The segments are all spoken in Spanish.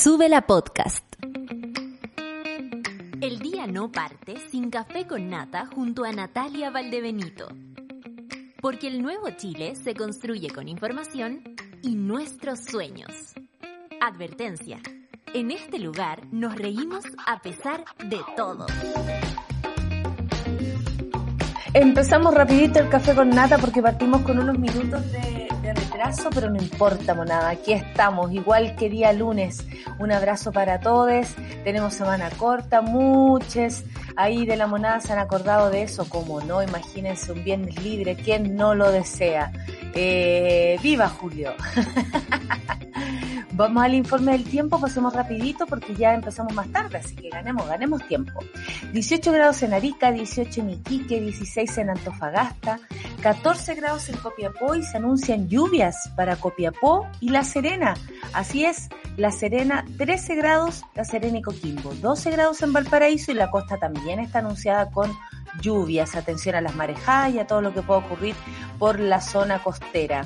Sube la podcast. El día no parte sin café con nata junto a Natalia Valdebenito. Porque el nuevo Chile se construye con información y nuestros sueños. Advertencia. En este lugar nos reímos a pesar de todo. Empezamos rapidito el café con nata porque partimos con unos minutos de, retraso, pero no importa, monada. Aquí estamos, igual que día lunes. Un abrazo para todos. Tenemos semana corta, muchos ahí de la monada se han acordado de eso, como no, imagínense un viernes libre, ¿quién no lo desea? Eh, ¡Viva Julio! Vamos al informe del tiempo, pasemos rapidito porque ya empezamos más tarde, así que ganemos, ganemos tiempo. 18 grados en Arica, 18 en Iquique, 16 en Antofagasta, 14 grados en Copiapó y se anuncian lluvias para Copiapó y La Serena. Así es, La Serena 13 grados, La Serena y Coquimbo, 12 grados en Valparaíso y la costa también está anunciada con lluvias. Atención a las marejadas y a todo lo que pueda ocurrir por la zona costera.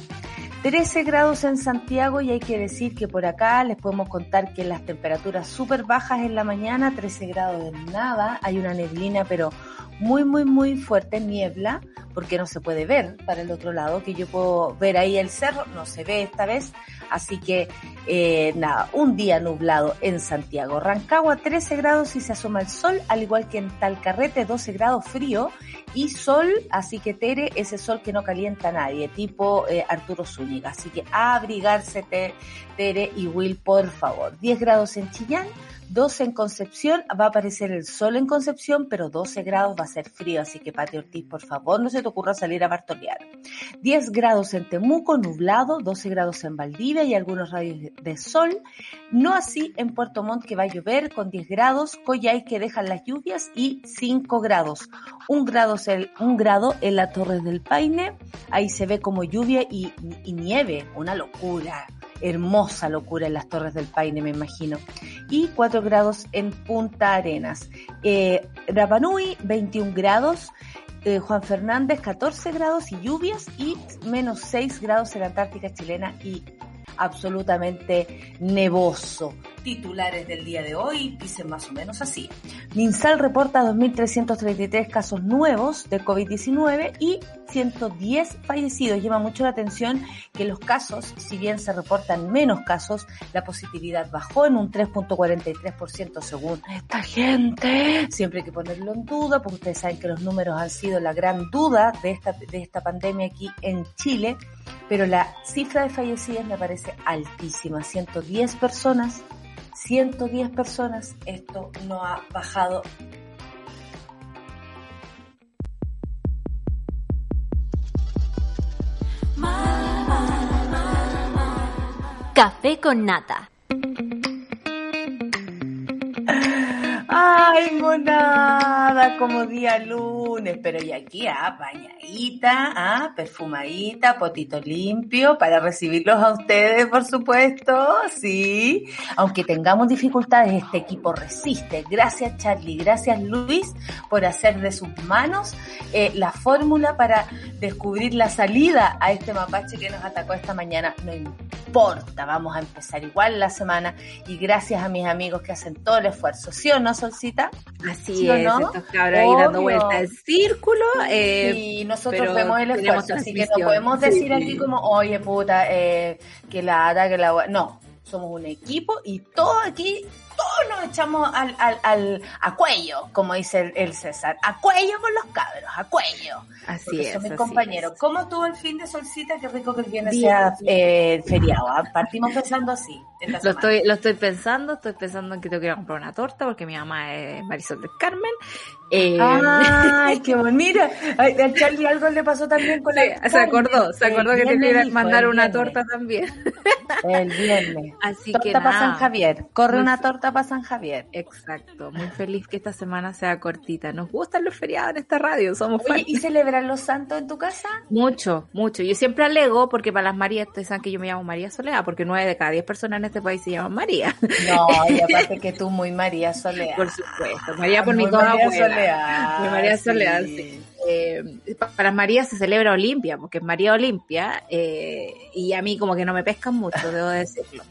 13 grados en Santiago y hay que decir que por acá les podemos contar que las temperaturas súper bajas en la mañana, 13 grados de nada, hay una neblina pero muy muy muy fuerte, niebla, porque no se puede ver para el otro lado, que yo puedo ver ahí el cerro, no se ve esta vez, así que eh, nada, un día nublado en Santiago. Rancagua 13 grados y se asoma el sol, al igual que en Talcarrete 12 grados frío y sol, así que Tere, ese sol que no calienta a nadie, tipo eh, Arturo Zúñiga. Así que abrigarse Tere y Will, por favor. 10 grados en Chillán, 12 en Concepción, va a aparecer el sol en Concepción, pero 12 grados va a ser frío, así que Pati Ortiz, por favor, no se te ocurra salir a bartolear. 10 grados en Temuco, nublado, 12 grados en Valdivia y algunos radios de sol. No así en Puerto Montt que va a llover con 10 grados, Coyay que dejan las lluvias y 5 grados. Un grado, un grado en la Torre del Paine, ahí se ve como lluvia y, y nieve, una locura hermosa locura en las Torres del Paine, me imagino. Y 4 grados en Punta Arenas. Eh, Rapanui, 21 grados. Eh, Juan Fernández, 14 grados y lluvias. Y menos 6 grados en la Antártica chilena y absolutamente nevoso. Titulares del día de hoy dicen más o menos así. Minsal reporta 2.333 casos nuevos de COVID-19 y 110 fallecidos. Llama mucho la atención que los casos, si bien se reportan menos casos, la positividad bajó en un 3.43% según esta gente. Siempre hay que ponerlo en duda, porque ustedes saben que los números han sido la gran duda de esta, de esta pandemia aquí en Chile, pero la cifra de fallecidas me parece altísima, 110 personas 110 personas, esto no ha bajado. Café con nata. Ay, monada, como día lunes, pero y aquí, ah, bañadita, ah, perfumadita, potito limpio, para recibirlos a ustedes, por supuesto, sí. Aunque tengamos dificultades, este equipo resiste. Gracias, Charlie, gracias, Luis, por hacer de sus manos eh, la fórmula para descubrir la salida a este mapache que nos atacó esta mañana. No importa, vamos a empezar igual la semana y gracias a mis amigos que hacen todo el esfuerzo, ¿sí o no, Solcita? Así ¿Sí es, no? estos cabros ahí dando vuelta al círculo. Eh, y nosotros vemos el esfuerzo, así que no podemos decir sí, aquí como, oye puta, eh, que la hada, que la... No, somos un equipo y todo aquí todos nos echamos al, al, al, a cuello, como dice el, el, César, a cuello con los cabros, a cuello. Así es. Son mis compañeros. Es. ¿Cómo estuvo el fin de solcita? Qué rico que el viernes sea eh, feriado. ¿eh? Partimos pensando así. Lo estoy, lo estoy pensando, estoy pensando en que tengo que ir a comprar una torta porque mi mamá es Marisol del Carmen. Eh... Ay, qué bonito. Mira, a Charlie algo le pasó también con sí, la Se acordó, se acordó que te quería mandar una torta también. El viernes. Así torta que para San Javier. Corre una torta para San Javier. Exacto. Muy feliz que esta semana sea cortita. Nos gustan los feriados en esta radio. Somos Oye, ¿Y celebran los santos en tu casa? Mucho, mucho. Yo siempre alego porque para las Marías, ustedes saben que yo me llamo María Soledad, porque nueve de cada diez personas en este país se llaman María. No, y aparte que tú muy María Soledad. Por supuesto. María por mi toda abuela. Soledad. Mi María Soledad, sí. eh, para María se celebra Olimpia, porque es María Olimpia, eh, y a mí como que no me pescan mucho, debo decirlo.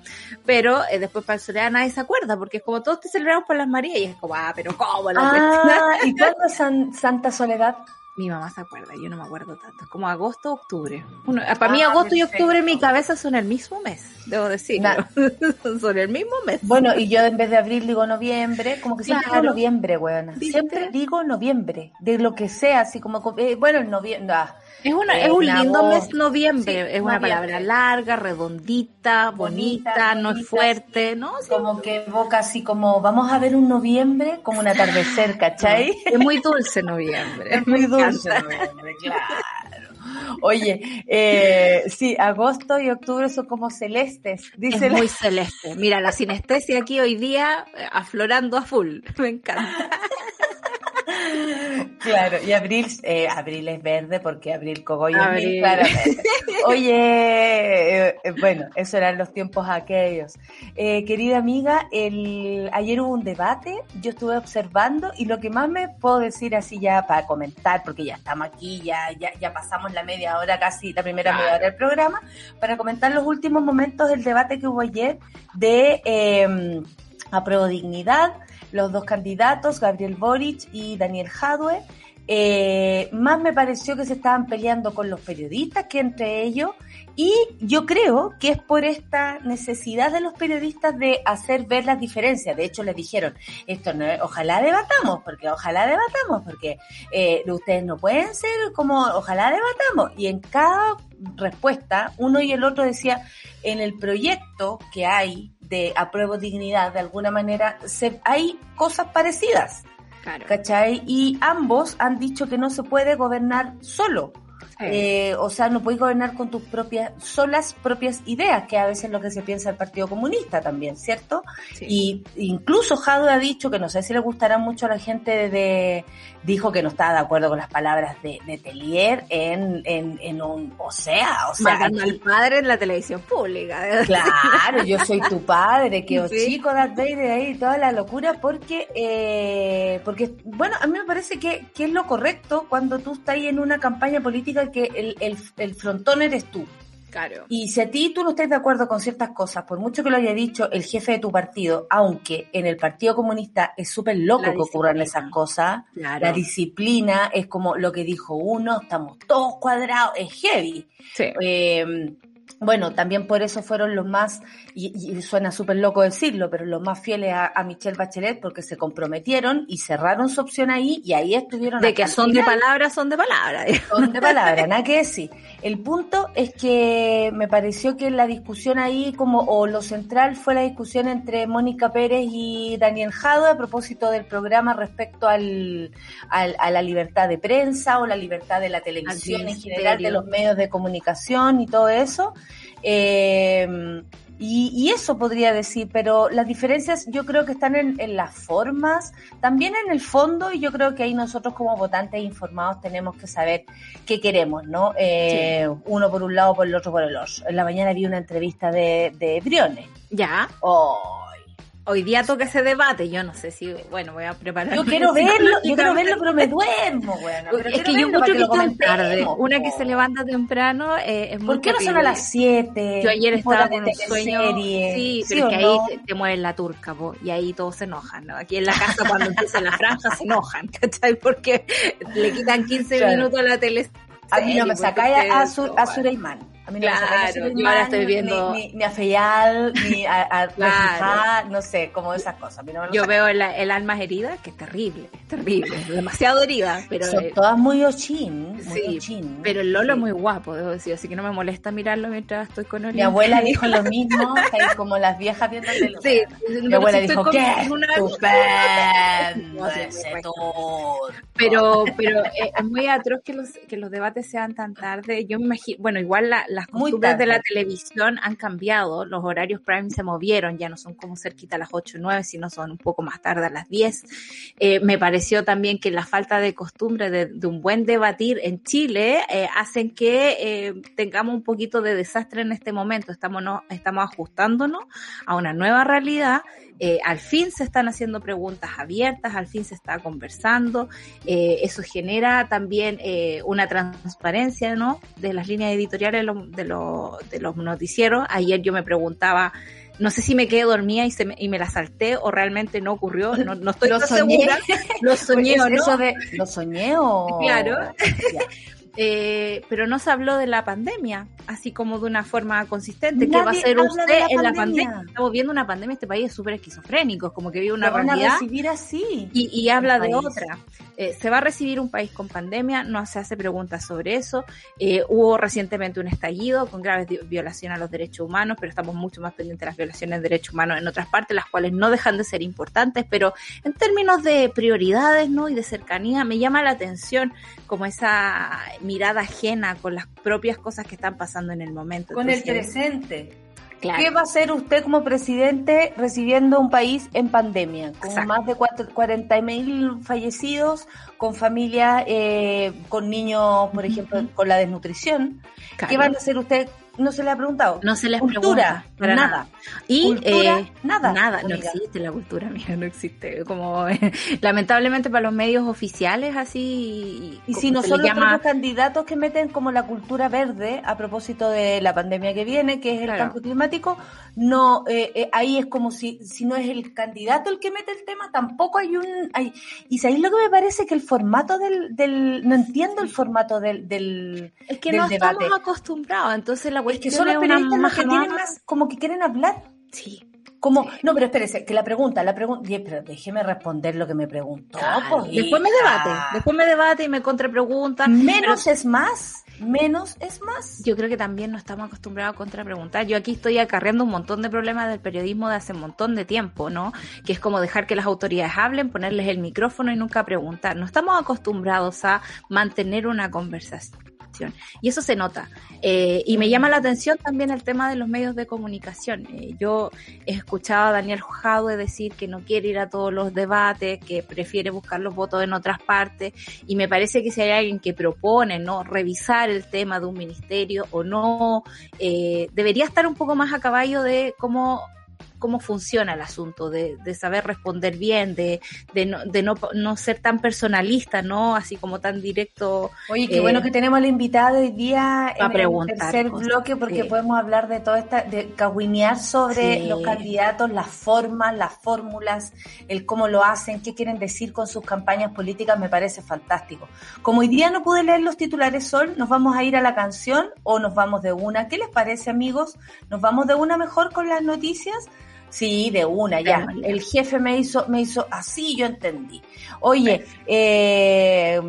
Pero eh, después para el Soledad nadie se acuerda, porque es como todos te celebramos por las Marías, y es como, ah, pero ¿cómo? La ah, ¿Y cuándo es Santa Soledad? Mi mamá se acuerda, yo no me acuerdo tanto. Como agosto, octubre. para mí ah, agosto y octubre en mi cabeza son el mismo mes, debo decir. son el mismo mes. Bueno, y yo en vez de abril digo noviembre, como que siempre digo noviembre, weona. Siempre digo noviembre, de lo que sea, así como, eh, bueno, el noviembre, ah, es, una, es un lindo mes noviembre, es una palabra larga, redondita, bonita, no es fuerte, ¿no? Como que evoca así como, vamos a ver un noviembre como un atardecer, ¿cachai? Es muy dulce noviembre. Es muy dulce noviembre, claro. Oye, eh, sí, agosto y octubre son como celestes, dice. Es muy celeste. Mira, la sinestesia aquí hoy día eh, aflorando a full. Me encanta. Claro, y abril, eh, abril es verde porque abril cogollo claramente. Oye, eh, bueno, esos eran los tiempos aquellos. Eh, querida amiga, el, ayer hubo un debate, yo estuve observando y lo que más me puedo decir así ya para comentar, porque ya estamos aquí, ya, ya, pasamos la media hora casi, la primera media hora del programa, para comentar los últimos momentos del debate que hubo ayer de eh, apruebo dignidad, los dos candidatos, Gabriel Boric y Daniel Jadwe. Eh, más me pareció que se estaban peleando con los periodistas que entre ellos y yo creo que es por esta necesidad de los periodistas de hacer ver las diferencias. De hecho, les dijeron, esto no ojalá debatamos, porque ojalá debatamos, porque eh, ustedes no pueden ser como, ojalá debatamos. Y en cada respuesta, uno y el otro decía, en el proyecto que hay de apruebo dignidad, de alguna manera, se, hay cosas parecidas. Claro. ¿Cachai? Y ambos han dicho que no se puede gobernar solo. Eh, o sea, no puedes gobernar con tus propias, solas propias ideas, que a veces es lo que se piensa el Partido Comunista también, ¿cierto? Y incluso Jado ha dicho que no sé si le gustará mucho a la gente de, dijo que no estaba de acuerdo con las palabras de, de Telier en, en, en, un, o sea, o sea. al padre en la televisión pública. Claro, yo soy tu padre, que os chico Darth Vader ahí, toda la locura, porque, eh, porque, bueno, a mí me parece que, que es lo correcto cuando tú estás ahí en una campaña política que el, el, el frontón eres tú. Claro. Y si a ti tú no estás de acuerdo con ciertas cosas, por mucho que lo haya dicho el jefe de tu partido, aunque en el Partido Comunista es súper loco que ocurran esas cosas, la disciplina es como lo que dijo uno, estamos todos cuadrados, es heavy. Sí. Eh, bueno, también por eso fueron los más, y, suena súper loco decirlo, pero los más fieles a, Michelle Bachelet porque se comprometieron y cerraron su opción ahí y ahí estuvieron. De que son de palabras, son de palabras. Son de palabras, nada que decir. El punto es que me pareció que la discusión ahí, como, o lo central fue la discusión entre Mónica Pérez y Daniel Jado a propósito del programa respecto al, al, a la libertad de prensa o la libertad de la televisión en general, de los medios de comunicación y todo eso. Eh, y, eso podría decir, pero las diferencias yo creo que están en, las formas, también en el fondo, y yo creo que ahí nosotros como votantes informados tenemos que saber qué queremos, ¿no? Eh, uno por un lado, por el otro por el otro. En la mañana vi una entrevista de, de Briones. Ya. Oh, Hoy día toca ese debate, yo no sé si, bueno, voy a preparar. Yo quiero verlo, yo quiero verlo, pero me duermo, bueno. es que yo mucho que tan tarde. Una que se levanta temprano eh, es muy ¿Por qué no son a las 7? Yo ayer estaba con un sueño. Sí, pero es que ahí te, mueven la turca, po, y ahí todos se enojan, ¿no? Aquí en la casa cuando empiezan las franjas se enojan, ¿cachai? Porque le quitan 15 minutos a la tele. A mí no me sacáis a, Sur, a Sureimán claro, yo ahora estoy viendo. Ni, ni, a Feyal, ni a, a claro. no sé, como esas cosas. yo veo el, el, alma herida, que es terrible, es terrible, demasiado herida. Pero Son todas muy ochin, muy sí, Pero el Lolo es muy guapo, debo decir, así que no me molesta mirarlo mientras estoy con él. Mi abuela dijo lo mismo, como las viejas viendo Sí, mi abuela dijo, ¿qué? Estupendo Pero, pero eh, es muy atroz que los, que los debates sean tan tarde. Yo me imagino, bueno, igual la, las costumbres de la televisión han cambiado, los horarios prime se movieron, ya no son como cerquita a las 8 o 9, sino son un poco más tarde a las 10. Eh, me pareció también que la falta de costumbre de, un buen debatir en Chile eh, hacen que eh, tengamos un poquito de desastre en este momento. Estamos, no, estamos ajustándonos a una nueva realidad eh, al fin se están haciendo preguntas abiertas, al fin se está conversando, eh, eso genera también eh, una transparencia, ¿no? De las líneas editoriales de, de los noticieros. Ayer yo me preguntaba, no sé si me quedé dormida y, se me, y me la salté o realmente no ocurrió, no, no estoy segura. Lo soñé o no. ¿Lo soñé o...? Claro. Eh, pero no se habló de la pandemia, así como de una forma consistente. ¿Qué va a hacer usted en la pandemia? Estamos viendo una pandemia, este país es súper esquizofrénico, como que vive una realidad. recibir así. Y, habla de otra. Eh, se va a recibir un país con pandemia, no se hace preguntas sobre eso. Eh, hubo recientemente un estallido con graves violaciones a los derechos humanos, pero estamos mucho más pendientes de las violaciones de derechos humanos en otras partes, las cuales no dejan de ser importantes, pero en términos de prioridades ¿no? y de cercanía, me llama la atención como esa mirada ajena con las propias cosas que están pasando en el momento. Con el presente. ¿Qué va a hacer usted como presidente recibiendo un país en pandemia? Con más de 40 mil fallecidos, con familias, eh, con niños, por ejemplo, con la desnutrición. ¿Qué van a hacer usted no se le ha preguntado. No se le cultura, para nada. Y eh, nada. Nada, no existe la cultura, mira, no existe. Como lamentablemente para los medios oficiales así. Y si nosotros tenemos candidatos que meten como la cultura verde a propósito de la pandemia que viene, que es el cambio climático, no eh, eh, ahí es como si si no es el candidato el que mete el tema, tampoco hay un hay y sabéis lo que me parece que el formato del, del no entiendo el formato del del es que no estamos acostumbrados, entonces la es que son los periodistas los que tienen más, como que quieren hablar. Sí. Como, no, pero espérese, que la pregunta, la pregunta, pero déjeme responder lo que me preguntó. Pues, después me debate, después me debate y me contrapregunta. Menos es más, menos es más. Yo creo que también no estamos acostumbrados a contrapreguntar. Yo aquí estoy acarreando un montón de problemas del periodismo de hace un montón de tiempo, ¿no? Que es como dejar que las autoridades hablen, ponerles el micrófono y nunca preguntar. No estamos acostumbrados a mantener una conversación. Y eso se nota. Eh, y me llama la atención también el tema de los medios de comunicación. Eh, yo he escuchado a Daniel Jadwe decir que no quiere ir a todos los debates, que prefiere buscar los votos en otras partes. Y me parece que si hay alguien que propone no revisar el tema de un ministerio o no, eh, debería estar un poco más a caballo de cómo cómo funciona el asunto, de, de saber responder bien, de, de, no, de no, no, ser tan personalista, ¿no? Así como tan directo. Oye, qué bueno eh, que tenemos la invitada hoy día en el tercer bloque porque podemos hablar de toda esta, de caguinear sobre los candidatos, las formas, las fórmulas, el cómo lo hacen, qué quieren decir con sus campañas políticas, me parece fantástico. Como hoy día no pude leer los titulares Sol, nos vamos a ir a la canción o nos vamos de una. ¿Qué les parece, amigos? ¿Nos vamos de una mejor con las noticias? Sí, de una, ya. El jefe me hizo, me hizo así, yo entendí. Oye, eh,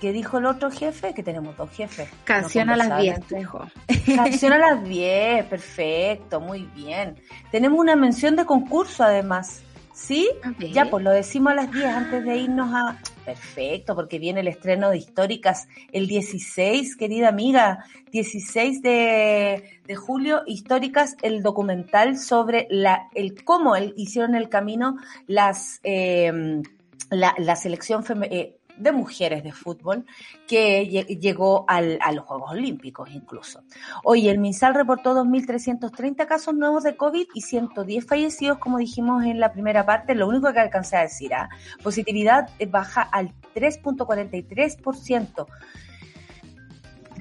¿qué dijo el otro jefe? Que tenemos dos jefes. Canción a las 10, dijo. Canción a las 10, perfecto, muy bien. Tenemos una mención de concurso además. ¿Sí? Ya, pues lo decimos a las 10 antes de irnos a... Perfecto, porque viene el estreno de Históricas el 16, querida amiga, 16 de, de julio, Históricas, el documental sobre la, el cómo hicieron el camino las, eh, la, la selección femenina. Eh, de mujeres de fútbol que llegó al, a los Juegos Olímpicos incluso. Hoy el MinSal reportó 2.330 casos nuevos de COVID y 110 fallecidos, como dijimos en la primera parte. Lo único que alcancé a decir, ¿ah? positividad baja al 3.43%.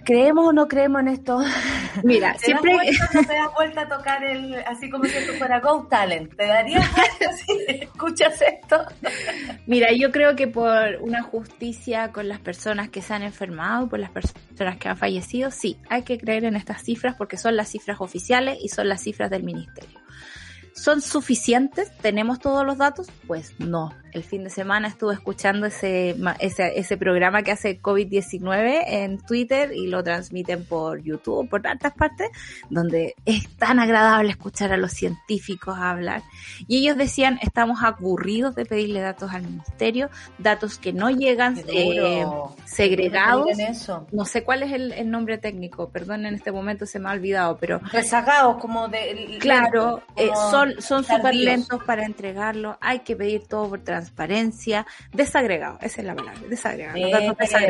¿Creemos o no creemos en esto? Mira, siempre. no te das vuelta a tocar el. Así como si esto fuera Go Talent. ¿Te darías si escuchas esto? Mira, yo creo que por una justicia con las personas que se han enfermado, por las personas que han fallecido, sí, hay que creer en estas cifras porque son las cifras oficiales y son las cifras del ministerio. ¿Son suficientes? ¿Tenemos todos los datos? Pues no. El fin de semana estuve escuchando ese, ese, ese programa que hace COVID-19 en Twitter y lo transmiten por YouTube, por tantas partes, donde es tan agradable escuchar a los científicos hablar. Y ellos decían, estamos aburridos de pedirle datos al ministerio, datos que no llegan eh, segregados. No sé cuál es el, nombre técnico, perdón, en este momento se me ha olvidado, pero... Rezagados, como de... Claro, eh, son son súper lentos para entregarlo, hay que pedir todo por transparencia, desagregado, esa es la palabra, desagregado.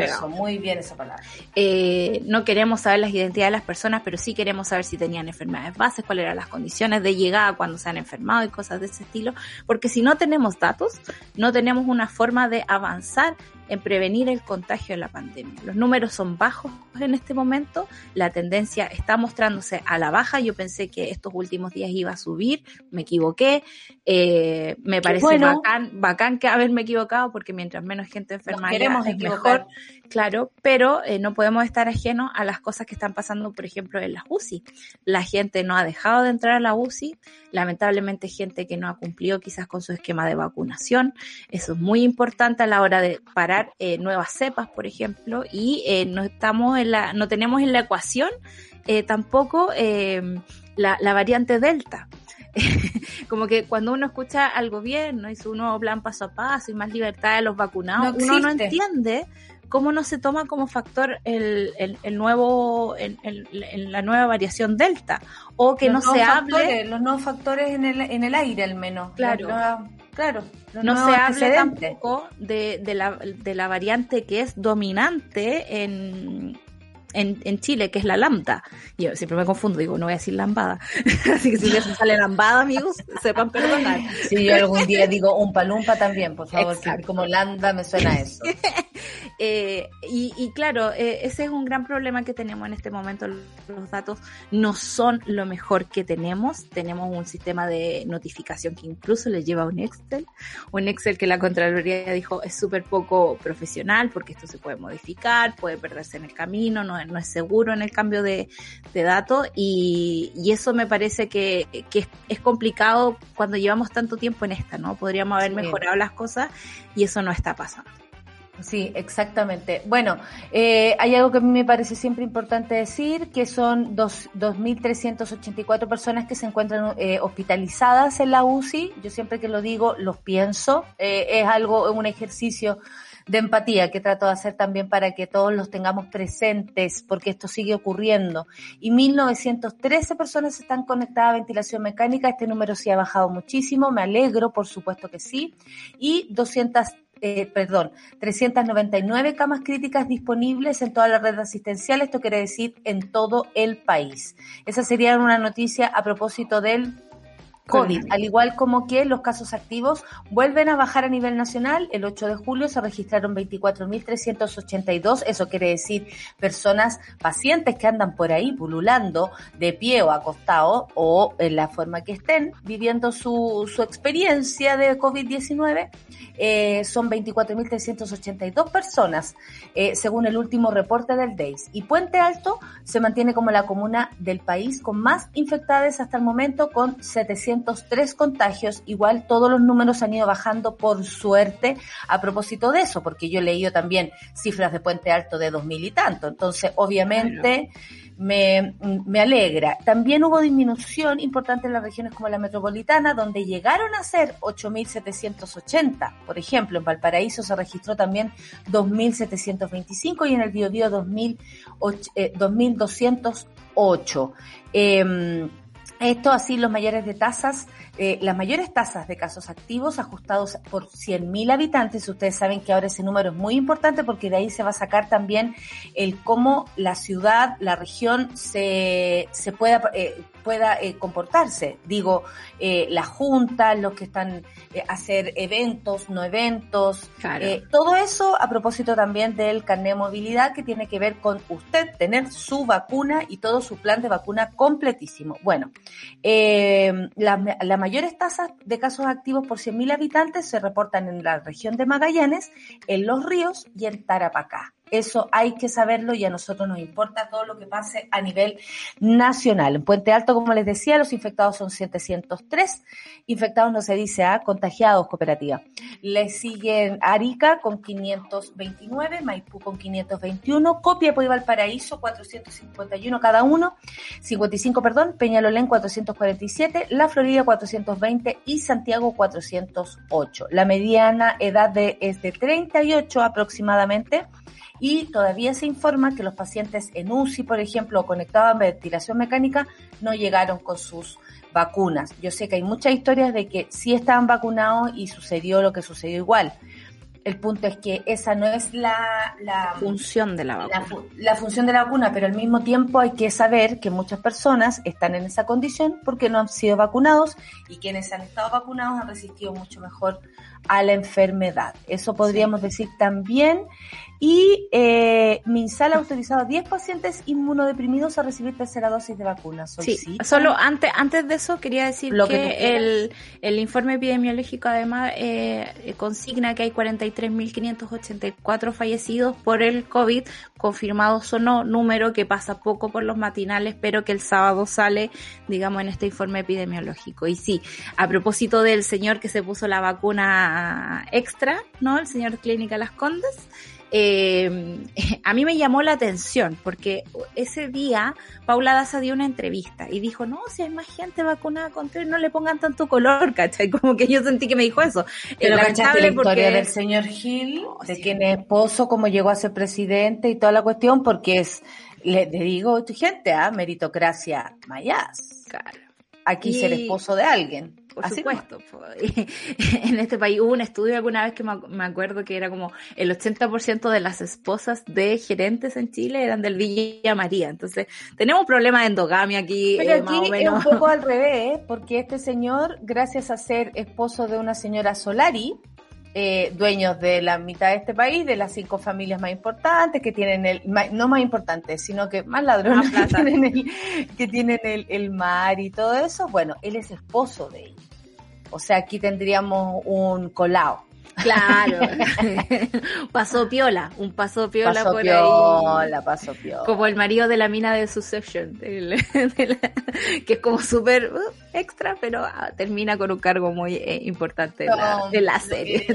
Eso, muy bien esa palabra. Eh, no queremos saber las identidades de las personas, pero sí queremos saber si tenían enfermedades bases, cuáles eran las condiciones de llegada cuando se han enfermado y cosas de ese estilo, porque si no tenemos datos, no tenemos una forma de avanzar en prevenir el contagio de la pandemia. Los números son bajos en este momento, la tendencia está mostrándose a la baja, yo pensé que estos últimos días iba a subir, me equivoqué, eh, me parece bacán, bacán que haberme equivocado porque mientras menos gente enferma es mejor, claro, pero eh, no podemos estar ajenos a las cosas que están pasando, por ejemplo, en las UCI. La gente no ha dejado de entrar a la UCI, lamentablemente gente que no ha cumplido quizás con su esquema de vacunación, eso es muy importante a la hora de parar eh, nuevas cepas, por ejemplo, y eh, no estamos en la, no tenemos en la ecuación eh, tampoco la, la variante Delta. como que cuando uno escucha al gobierno y su nuevo plan paso a paso y más libertad de los vacunados, uno no entiende cómo no se toma como factor el, el, nuevo, la nueva variación delta, o que no se hable. Los nuevos factores en el, en el aire al menos. Claro. claro. No se hable tampoco de, de, la, de la variante que es dominante en, en, en, Chile, que es la lambda. Yo siempre me confundo, digo, no voy a decir lambada. Así que si me sale lambada, amigos, sepan perdonar. Sí, yo algún día digo un palumpa también, por favor, como lambda me suena eso. eh, y, y, claro, eh, ese es un gran problema que tenemos en este momento. Los datos no son lo mejor que tenemos. Tenemos un sistema de notificación que incluso le lleva un Excel. Un Excel que la Contraloría dijo es súper poco profesional porque esto se puede modificar, puede perderse en el camino, no no es seguro en el cambio de, datos y, eso me parece que, es, complicado cuando llevamos tanto tiempo en esta, ¿no? Podríamos haber mejorado las cosas y eso no está pasando. Sí, exactamente. Bueno, eh, hay algo que a mí me parece siempre importante decir, que son 2.384 personas que se encuentran eh, hospitalizadas en la UCI. Yo siempre que lo digo, los pienso. Eh, es algo, un ejercicio de empatía que trato de hacer también para que todos los tengamos presentes, porque esto sigue ocurriendo. Y 1913 personas están conectadas a ventilación mecánica, este número sí ha bajado muchísimo, me alegro, por supuesto que sí. Y 200 eh, perdón, 399 camas críticas disponibles en toda la red asistencial, esto quiere decir en todo el país. Esa sería una noticia a propósito del COVID, al igual como que los casos activos vuelven a bajar a nivel nacional. El 8 de julio se registraron 24.382, eso quiere decir personas, pacientes que andan por ahí pululando de pie o acostado o en la forma que estén viviendo su, su experiencia de COVID-19. Eh, son 24.382 personas, eh, según el último reporte del DEIS. Y Puente Alto se mantiene como la comuna del país con más infectadas hasta el momento, con 700 tres contagios, igual todos los números han ido bajando por suerte a propósito de eso, porque yo he leído también cifras de Puente Alto de dos mil y tanto, entonces obviamente me, me alegra. También hubo disminución importante en las regiones como la metropolitana, donde llegaron a ser 8.780. Por ejemplo, en Valparaíso se registró también 2.725 y en el Biobío 2.208. Eh, esto así los mayores de tasas, eh, las mayores tasas de casos activos ajustados por 100.000 habitantes. Ustedes saben que ahora ese número es muy importante porque de ahí se va a sacar también el cómo la ciudad, la región se, se pueda, eh, pueda eh, comportarse. Digo, eh, la junta, los que están eh, hacer eventos, no eventos, eh, todo eso a propósito también del carnet de movilidad que tiene que ver con usted tener su vacuna y todo su plan de vacuna completísimo. Bueno, las mayores tasas de casos activos por 100.000 habitantes se reportan en la región de Magallanes, en Los Ríos y en Tarapacá. Eso hay que saberlo y a nosotros nos importa todo lo que pase a nivel nacional. En Puente Alto, como les decía, los infectados son 703. Infectados no se dice a contagiados cooperativa. Le siguen Arica con 529, Maipú con 521, Copiapó y Valparaíso 451 cada uno, 55, perdón, Peñalolén 447, La Florida 420 y Santiago 408. La mediana edad de, es de 38 aproximadamente y todavía se informa que los pacientes en UCI, por ejemplo, o conectados a ventilación mecánica, no llegaron con sus vacunas. Yo sé que hay muchas historias de que sí estaban vacunados y sucedió lo que sucedió igual. El punto es que esa no es la, función de la vacuna. La, función de la vacuna, pero al mismo tiempo hay que saber que muchas personas están en esa condición porque no han sido vacunados y quienes han estado vacunados han resistido mucho mejor a la enfermedad. Eso podríamos decir también. Y eh, MinSal ha autorizado a 10 pacientes inmunodeprimidos a recibir tercera dosis de vacuna. Sí, solo antes, antes de eso quería decir que, el, el, informe epidemiológico además eh, consigna que hay 43.584 fallecidos por el COVID, confirmados o no, número que pasa poco por los matinales, pero que el sábado sale, digamos, en este informe epidemiológico. Y sí, a propósito del señor que se puso la vacuna extra, ¿no? El señor Clínica Las Condes eh, a mí me llamó la atención porque ese día Paula Daza dio una entrevista y dijo, no, si hay más gente vacunada contra él, no le pongan tanto color, ¿cachai? Como que yo sentí que me dijo eso. Pero cachaste la historia del señor Gil, de quién es esposo, cómo llegó a ser presidente y toda la cuestión, porque es, le, digo, gente, ¿ah? Meritocracia mayas. Claro. Aquí ser esposo de alguien por supuesto. en este país hubo un estudio alguna vez que me acuerdo que era como el 80% de las esposas de gerentes en Chile eran del Villa María. Entonces, tenemos un problema de endogamia aquí. Pero eh, aquí es un poco al revés, porque este señor, gracias a ser esposo de una señora Solari, eh, dueños de la mitad de este país, de las cinco familias más importantes, que tienen el, no más importantes, sino que más ladrones que tienen, el, que tienen el, el, mar y todo eso, bueno, él es esposo de ella. O sea, aquí tendríamos un colado. Claro. pasó piola, un paso piola por piola, ahí. Pasó piola, Como el marido de la mina de Succession, que es como súper uh, extra, pero ah, termina con un cargo muy eh, importante de la, serie.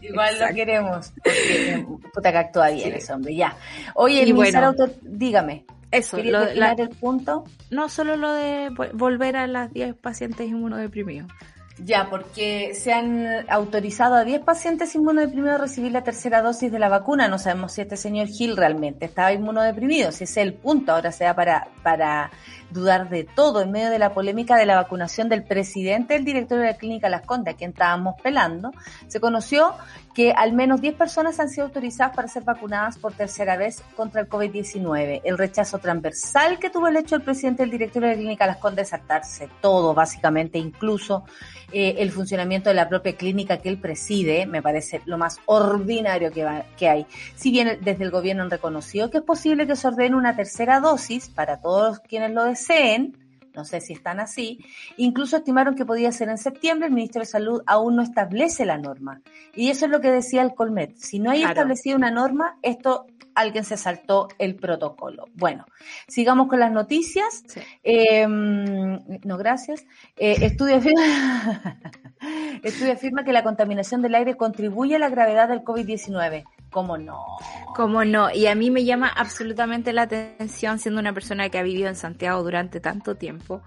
igual lo queremos. Porque, puta que actúa bien ese hombre, ya. Oye, y bueno, dígame. Eso, lo, la, el punto? No, solo lo de volver a las 10 pacientes inmunodeprimidos. Ya, porque se han autorizado a 10 pacientes inmunodeprimidos a recibir la tercera dosis de la vacuna. No sabemos si este señor Gil realmente estaba inmunodeprimido, si ese es el punto. Ahora sea para, para dudar de todo en medio de la polémica de la vacunación del presidente del directorio de la clínica Las Condes, a quien estábamos pelando, se conoció que al menos 10 personas han sido autorizadas para ser vacunadas por tercera vez contra el COVID-19. El rechazo transversal que tuvo el hecho del presidente del directorio de la clínica Las Condes saltarse todo, básicamente, incluso eh, el funcionamiento de la propia clínica que él preside, me parece lo más ordinario que, que hay. Si bien desde el gobierno han reconocido que es posible que se ordene una tercera dosis para todos quienes lo deseen, no sé si están así, incluso estimaron que podía ser en septiembre, el Ministerio de Salud aún no establece la norma. Y eso es lo que decía el Colmet. Si no hay establecido una norma, esto alguien se saltó el protocolo. Bueno, sigamos con las noticias. Em, no, gracias. Eh, estudio, afirma, estudio afirma que la contaminación del aire contribuye a la gravedad del COVID-19. ¿Cómo no? ¿Cómo no? Y a mí me llama absolutamente la atención, siendo una persona que ha vivido en Santiago durante tanto tiempo,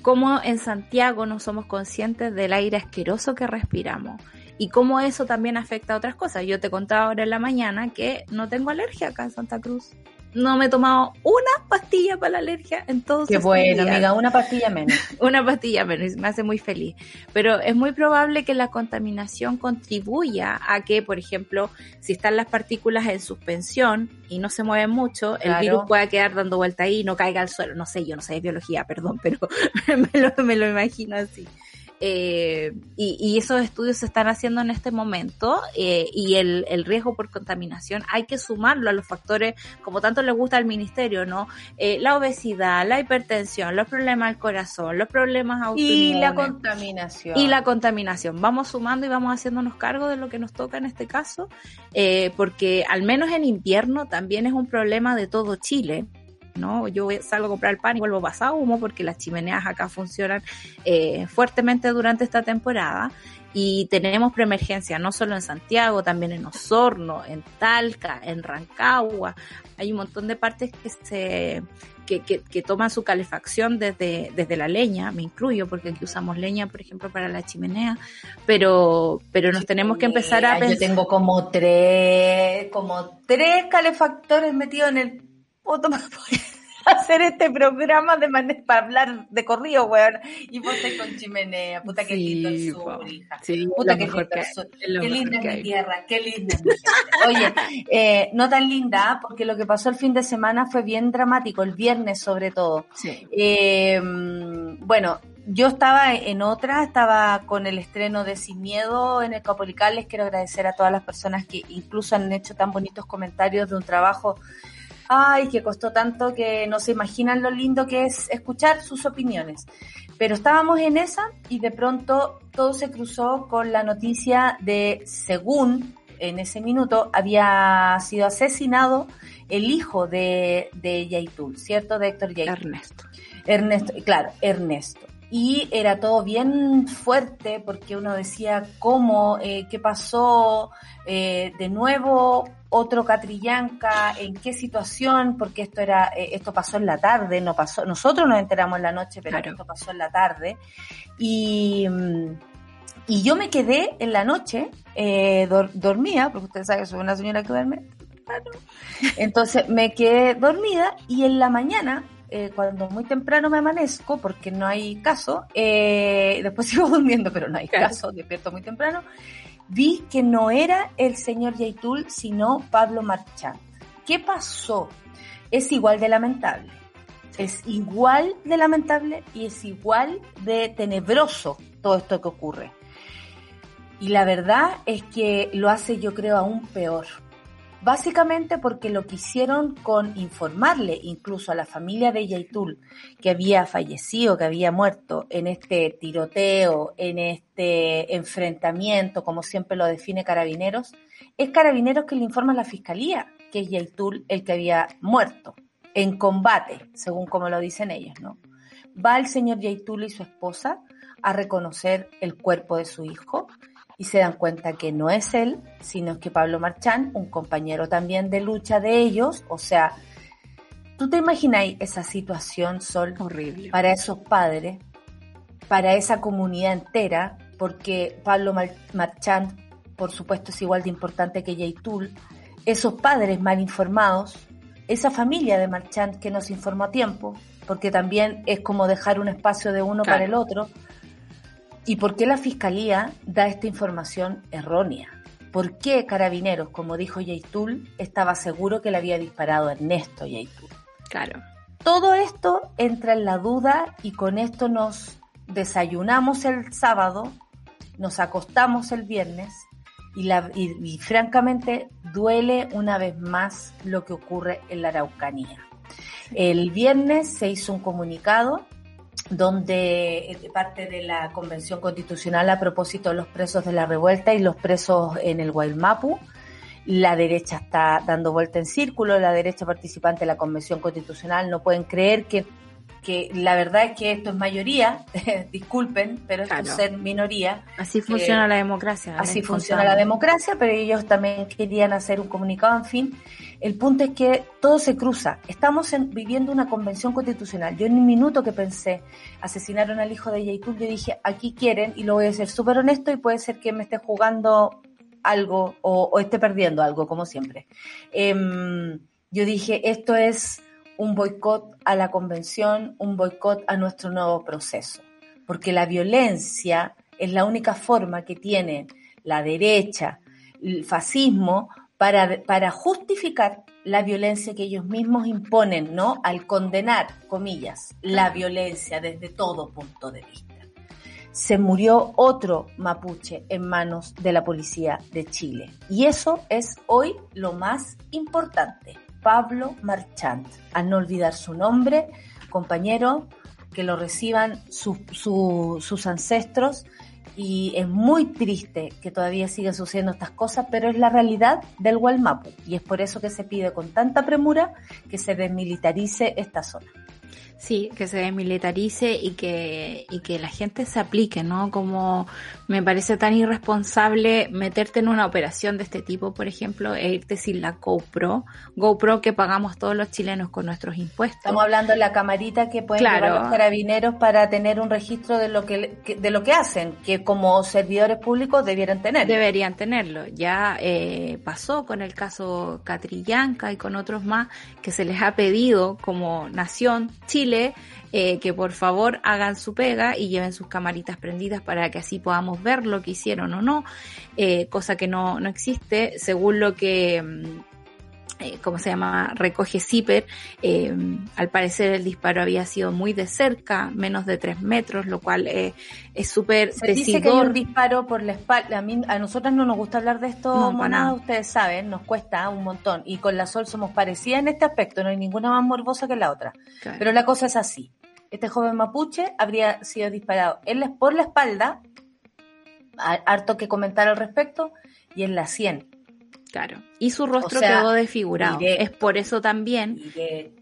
cómo en Santiago no somos conscientes del aire asqueroso que respiramos y cómo eso también afecta a otras cosas. Yo te contaba ahora en la mañana que no tengo alergia acá en Santa Cruz no me he tomado una pastilla para la alergia en todos Qué bueno, amiga, una pastilla menos. una pastilla menos, me hace muy feliz. Pero es muy probable que la contaminación contribuya a que, por ejemplo, si están las partículas en suspensión y no se mueven mucho, el virus pueda quedar dando vuelta ahí y no caiga al suelo. No sé, yo no sé de biología, perdón, pero me lo, me lo imagino así. Eh, y, esos estudios se están haciendo en este momento eh, y el, riesgo por contaminación hay que sumarlo a los factores, como tanto le gusta al ministerio, ¿no? Eh, la obesidad, la hipertensión, los problemas del corazón, los problemas autoinmunes. Y la contaminación. Y la contaminación. Vamos sumando y vamos haciéndonos cargo de lo que nos toca en este caso, porque al menos en invierno también es un problema de todo Chile. ¿No? Yo salgo a comprar el pan y vuelvo pasado humo porque las chimeneas acá funcionan eh, fuertemente durante esta temporada y tenemos preemergencia no solo en Santiago, también en Osorno, en Talca, en Rancagua. Hay un montón de partes que se que, que, toman su calefacción desde, desde la leña, me incluyo porque aquí usamos leña, por ejemplo, para la chimenea, pero, pero nos tenemos que empezar a pensar. Yo tengo como tres, como tres calefactores metidos en el hacer este programa de manera para hablar de corrido, weón. Y vos estás con chimenea, puta que lindo el sur, hija. Sí, puta que lindo el sur. Qué linda es mi tierra, qué linda es mi tierra. Oye, eh, no tan linda, porque lo que pasó el fin de semana fue bien dramático, el viernes sobre todo. Sí. Eh, bueno, yo estaba en otra, estaba con el estreno de Sin Miedo en el Capolical. Les quiero agradecer a todas las personas que incluso han hecho tan bonitos comentarios de un trabajo, ay, que costó tanto que no se imaginan lo lindo que es escuchar sus opiniones. Pero estábamos en esa y de pronto todo se cruzó con la noticia de, según en ese minuto, había sido asesinado el hijo de, de Yaitul, ¿cierto? De Héctor Yaitul. Ernesto. Ernesto, claro, Ernesto y era todo bien fuerte porque uno decía cómo, eh, qué pasó, eh, de nuevo otro Catrillanca, en qué situación, porque esto era, eh, esto pasó en la tarde, no pasó, nosotros nos enteramos en la noche, pero esto pasó en la tarde. Y mm, y yo me quedé en la noche, dormía, porque ustedes saben que soy una señora que duerme, entonces me quedé dormida y en la mañana eh, cuando muy temprano me amanezco, porque no hay caso, eh, después sigo durmiendo, pero no hay caso, despierto muy temprano, vi que no era el señor Yaitul, sino Pablo Marchand. ¿Qué pasó? Es igual de lamentable. Es igual de lamentable y es igual de tenebroso todo esto que ocurre. Y la verdad es que lo hace yo creo aún peor básicamente porque lo que hicieron con informarle incluso a la familia de Yaitul que había fallecido, que había muerto en este tiroteo, en este enfrentamiento, como siempre lo define Carabineros, es Carabineros que le informa a la fiscalía que es Yaitul el que había muerto en combate, según como lo dicen ellos, ¿no? Va el señor Yaitul y su esposa a reconocer el cuerpo de su hijo y se dan cuenta que no es él, sino que Pablo Marchán, un compañero también de lucha de ellos, o sea, ¿tú te imagináis esa situación, Sol? Horrible. Para esos padres, para esa comunidad entera, porque Pablo Marchand, por supuesto, es igual de importante que Yaitul, esos padres mal informados, esa familia de Marchand que nos informó a tiempo, porque también es como dejar un espacio de uno para el otro, ¿Y por qué la Fiscalía da esta información errónea? ¿Por qué Carabineros, como dijo Yaitul, estaba seguro que le había disparado Ernesto Yaitul? Claro. Todo esto entra en la duda y con esto nos desayunamos el sábado, nos acostamos el viernes y, la, y francamente duele una vez más lo que ocurre en la Araucanía. El viernes se hizo un comunicado donde eh, parte de la Convención Constitucional a propósito de los presos de la revuelta y los presos en el Guaymapu. La derecha está dando vuelta en círculo, la derecha participante de la Convención Constitucional no pueden creer que que la verdad es que esto es mayoría, disculpen, pero esto es ser minoría. Así funciona la democracia. Así funciona la democracia, pero ellos también querían hacer un comunicado, en fin. El punto es que todo se cruza. Estamos viviendo una convención constitucional. Yo en un minuto que pensé, asesinaron al hijo de Yaitul, yo dije, aquí quieren, y lo voy a ser súper honesto, y puede ser que me esté jugando algo o, esté perdiendo algo, como siempre. Em, yo dije, esto es un boicot a la convención, un boicot a nuestro nuevo proceso, porque la violencia es la única forma que tiene la derecha, el fascismo, para, para justificar la violencia que ellos mismos imponen, ¿no? Al condenar, comillas, la violencia desde todo punto de vista. Se murió otro mapuche en manos de la policía de Chile. Y eso es hoy lo más importante. Pablo Marchand. A no olvidar su nombre, compañero, que lo reciban sus ancestros y es muy triste que todavía sigan sucediendo estas cosas, pero es la realidad del Gualmapu y es por eso que se pide con tanta premura que se desmilitarice esta zona. Sí, que se desmilitarice y que, y que la gente se aplique, ¿no? Como me parece tan irresponsable meterte en una operación de este tipo, por ejemplo, e irte sin la GoPro, GoPro que pagamos todos los chilenos con nuestros impuestos. Estamos hablando de la camarita que pueden llevar los carabineros para tener un registro de lo que, de lo que hacen, que como servidores públicos debieran tener. Deberían tenerlo. Ya eh, pasó con el caso Catrillanca y con otros más que se les ha pedido como nación Chile eh, que por favor hagan su pega y lleven sus camaritas prendidas para que así podamos ver lo que hicieron o no, eh, cosa que no, no existe. Según lo que mm, eh, ¿cómo se llama? Recoge Zipper. Eh, al parecer el disparo había sido muy de cerca, menos de tres metros, lo cual eh, es súper Se dice que hay un disparo por la espalda. A, mí, a nosotras no nos gusta hablar de esto, no, nada. ustedes saben, nos cuesta un montón. Y con la Sol somos parecidas en este aspecto, no hay ninguna más morbosa que la otra. Pero la cosa es así. Este joven mapuche habría sido disparado en la, por la espalda, harto que comentar al respecto, y en la sien Claro. Y su rostro quedó desfigurado. es por eso también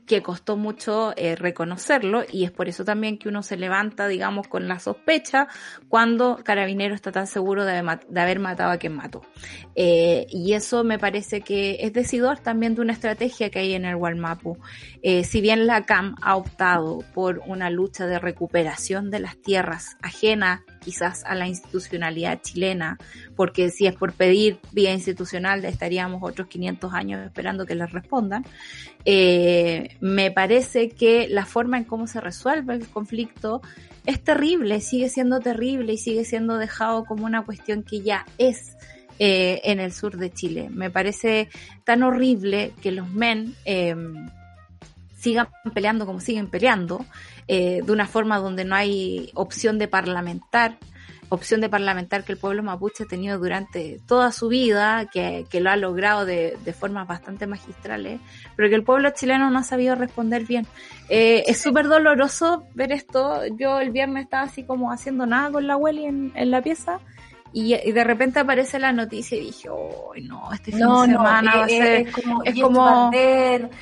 que costó mucho eh, reconocerlo y es por eso también que uno se levanta, digamos, con la sospecha cuando Carabinero está tan seguro de, haber matado a quien mató. Eh, y eso me parece que es decidor también de una estrategia que hay en el Walmapu. Eh, si bien la CAM ha optado por una lucha de recuperación de las tierras ajenas quizás a la institucionalidad chilena, porque si es por pedir vía institucional estaríamos otros 500 años esperando que les respondan. Eh, me parece que la forma en cómo se resuelve el conflicto es terrible, sigue siendo terrible y sigue siendo dejado como una cuestión que ya es eh, en el sur de Chile. Me parece tan horrible que los men eh, sigan peleando como siguen peleando, de una forma donde no hay opción de parlamentar, opción de parlamentar que el pueblo mapuche ha tenido durante toda su vida, que, lo ha logrado de, de, formas bastante magistrales, pero que el pueblo chileno no ha sabido responder bien. Eh, es súper doloroso ver esto. Yo el viernes estaba así como haciendo nada con la Welly en, en la pieza y, de repente aparece la noticia y dije, oh, no, este fin de semana va a ser... Es como, es como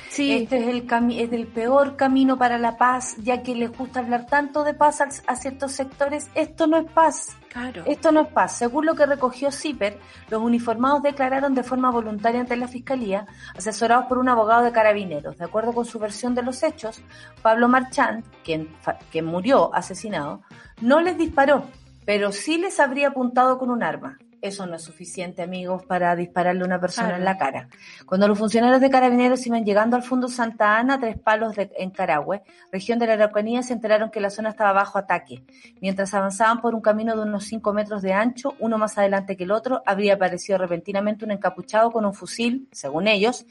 sí. este es el, es el peor camino para la paz, ya que les gusta hablar tanto de paz a, ciertos sectores, esto no es paz. Claro. Esto no es paz. Según lo que recogió CIPER, los uniformados declararon de forma voluntaria ante la Fiscalía, asesorados por un abogado de carabineros. De acuerdo con su versión de los hechos, Pablo Marchand, quien, quien murió asesinado, no les disparó, pero sí les habría apuntado con un arma. Eso no es suficiente, amigos, para dispararle a una persona en la cara. Cuando los funcionarios de carabineros iban llegando al fondo Santa Ana, tres palos de, en Carahue, región de la Araucanía, se enteraron que la zona estaba bajo ataque. Mientras avanzaban por un camino de unos 5 metros de ancho, uno más adelante que el otro, habría aparecido repentinamente un encapuchado con un fusil, según ellos,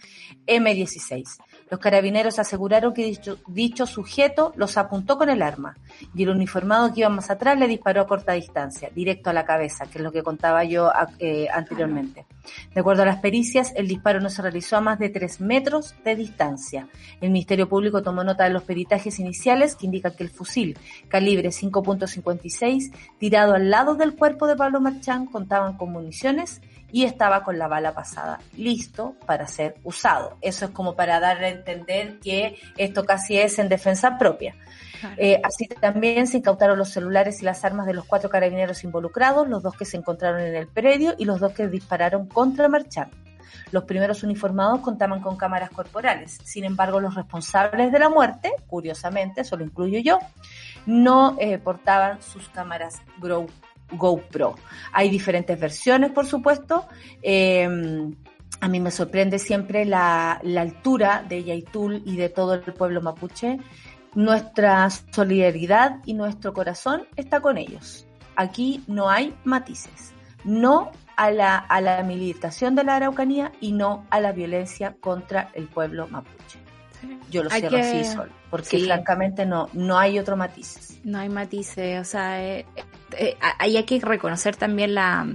M16. Los carabineros aseguraron que dicho, sujeto los apuntó con el arma y el uniformado que iba más atrás le disparó a corta distancia, directo a la cabeza, que es lo que contaba yo eh, anteriormente. De acuerdo a las pericias, el disparo no se realizó a más de tres metros de distancia. El Ministerio Público tomó nota de los peritajes iniciales que indican que el fusil calibre 5.56 tirado al lado del cuerpo de Pablo Marchán contaban con municiones y estaba con la bala pasada, listo para ser usado. Eso es como para darle a entender que esto casi es en defensa propia. Eh, así también se incautaron los celulares y las armas de los cuatro carabineros involucrados, los dos que se encontraron en el predio y los dos que dispararon contra Marchand. Los primeros uniformados contaban con cámaras corporales. Sin embargo, los responsables de la muerte, curiosamente, eso lo incluyo yo, no eh, portaban sus cámaras Grow GoPro. Hay diferentes versiones, por supuesto. Em, a mí me sorprende siempre la, altura de Yaitul y de todo el pueblo mapuche. Nuestra solidaridad y nuestro corazón está con ellos. Aquí no hay matices. No a la, a la militación de la Araucanía y no a la violencia contra el pueblo mapuche. Yo lo cierro así solo, porque francamente no, no hay otro matices. No hay matices, o sea, eh, eh, ahí hay que reconocer también la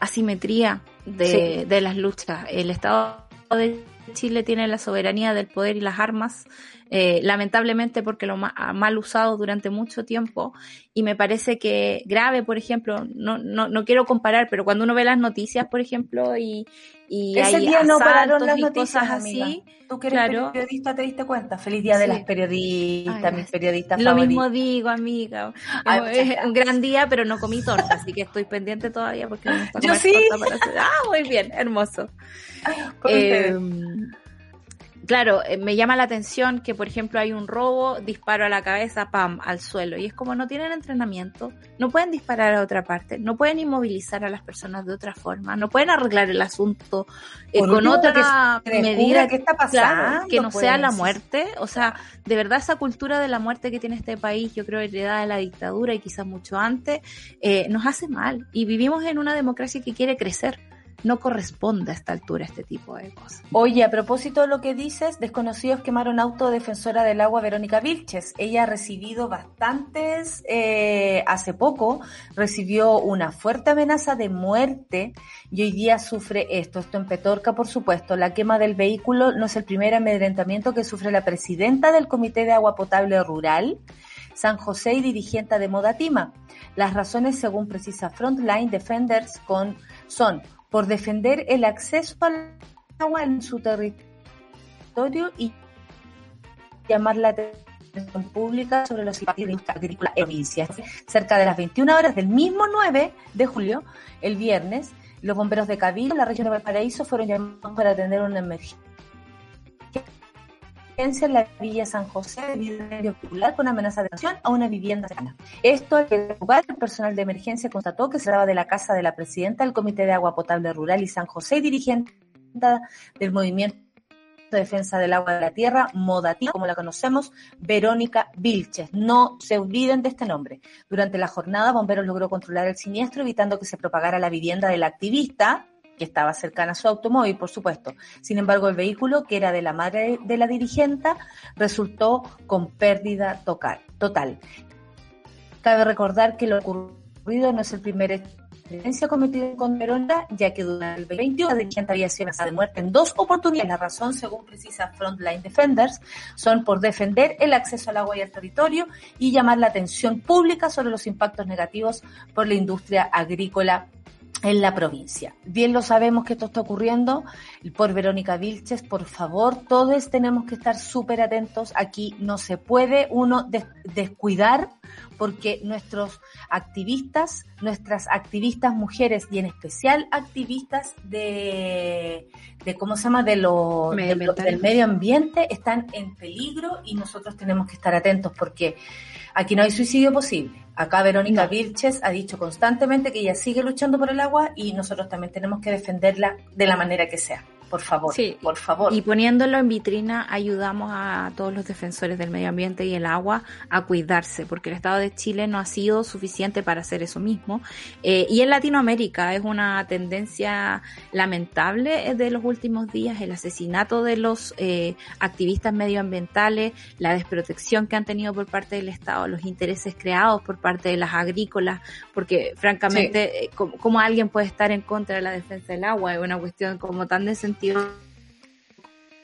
asimetría de, de las luchas. El Estado de Chile tiene la soberanía del poder y las armas eh, lamentablemente porque lo ha mal usado durante mucho tiempo y me parece que grave, por ejemplo, no, no, no quiero comparar, pero cuando uno ve las noticias, por ejemplo, y, y Ese día no pararon las noticias así. Tú que eres periodista te diste cuenta. Feliz día de las periodistas, mis periodistas Lo mismo digo, amiga. es un gran día, pero no comí torta, así que estoy pendiente todavía porque me gusta Yo sí. Ah, muy bien, hermoso. Eh, claro, eh, me llama la atención que, por ejemplo, hay un robo, disparo a la cabeza, pam, al suelo. Y es como no tienen entrenamiento, no pueden disparar a otra parte, no pueden inmovilizar a las personas de otra forma, no pueden arreglar el asunto eh, con otra medida que está pasando, que no sea la muerte. O sea, de verdad esa cultura de la muerte que tiene este país, yo creo heredada de la dictadura y quizás mucho antes, eh, nos hace mal. Y vivimos en una democracia que quiere crecer no corresponde a esta altura este tipo de cosas. Oye, a propósito de lo que dices, desconocidos quemaron auto defensora del agua Verónica Vilches. Ella ha recibido bastantes, eh, hace poco recibió una fuerte amenaza de muerte y hoy día sufre esto, esto en Petorca, por supuesto. La quema del vehículo no es el primer amedrentamiento que sufre la presidenta del Comité de Agua Potable Rural, San José y dirigente de Modatima. Las razones, según precisa Frontline Defenders, con, son por defender el acceso al agua en su territorio y llamar la atención pública sobre los impactos agrícola en provincia. Cerca de las 21 horas del mismo 9 de julio, el viernes, los bomberos de Cabildo, la región de Valparaíso, fueron llamados para atender una emergencia en la Villa San José de popular con amenaza de acción a una vivienda cercana. Esto al lugar el personal de emergencia constató que se daba de la casa de la presidenta del Comité de Agua Potable Rural y San José, dirigente del movimiento de defensa del agua de la tierra, Modatí, como la conocemos, Verónica Vilches. No se olviden de este nombre. Durante la jornada, Bomberos logró controlar el siniestro, evitando que se propagara la vivienda del activista, que estaba cercana a su automóvil, por supuesto. Sin embargo, el vehículo, que era de la madre de la dirigenta, resultó con pérdida total. Cabe recordar que lo ocurrido no es el primer experiencia cometido con Verónica, ya que durante el 2021 la dirigente había sido amenazada de muerte en dos oportunidades. La razón, según precisa Frontline Defenders, son por defender el acceso al agua y al territorio y llamar la atención pública sobre los impactos negativos por la industria agrícola en la provincia. Bien lo sabemos que esto está ocurriendo por Verónica Vilches, por favor, todos tenemos que estar súper atentos. Aquí no se puede uno descuidar porque nuestros activistas, nuestras activistas mujeres y en especial activistas de, de ¿cómo se llama?, de lo, del medio ambiente están en peligro y nosotros tenemos que estar atentos porque aquí no hay suicidio posible. Acá Verónica Vilches ha dicho constantemente que ella sigue luchando por el agua y nosotros también tenemos que defenderla de la manera que sea por favor, sí. por favor. Y poniéndolo en vitrina ayudamos a todos los defensores del medio ambiente y el agua a cuidarse, porque el Estado de Chile no ha sido suficiente para hacer eso mismo. Eh, y en Latinoamérica es una tendencia lamentable de los últimos días, el asesinato de los eh, activistas medioambientales, la desprotección que han tenido por parte del Estado, los intereses creados por parte de las agrícolas, porque francamente, eh, ¿cómo, alguien puede estar en contra de la defensa del agua? Es una cuestión como tan de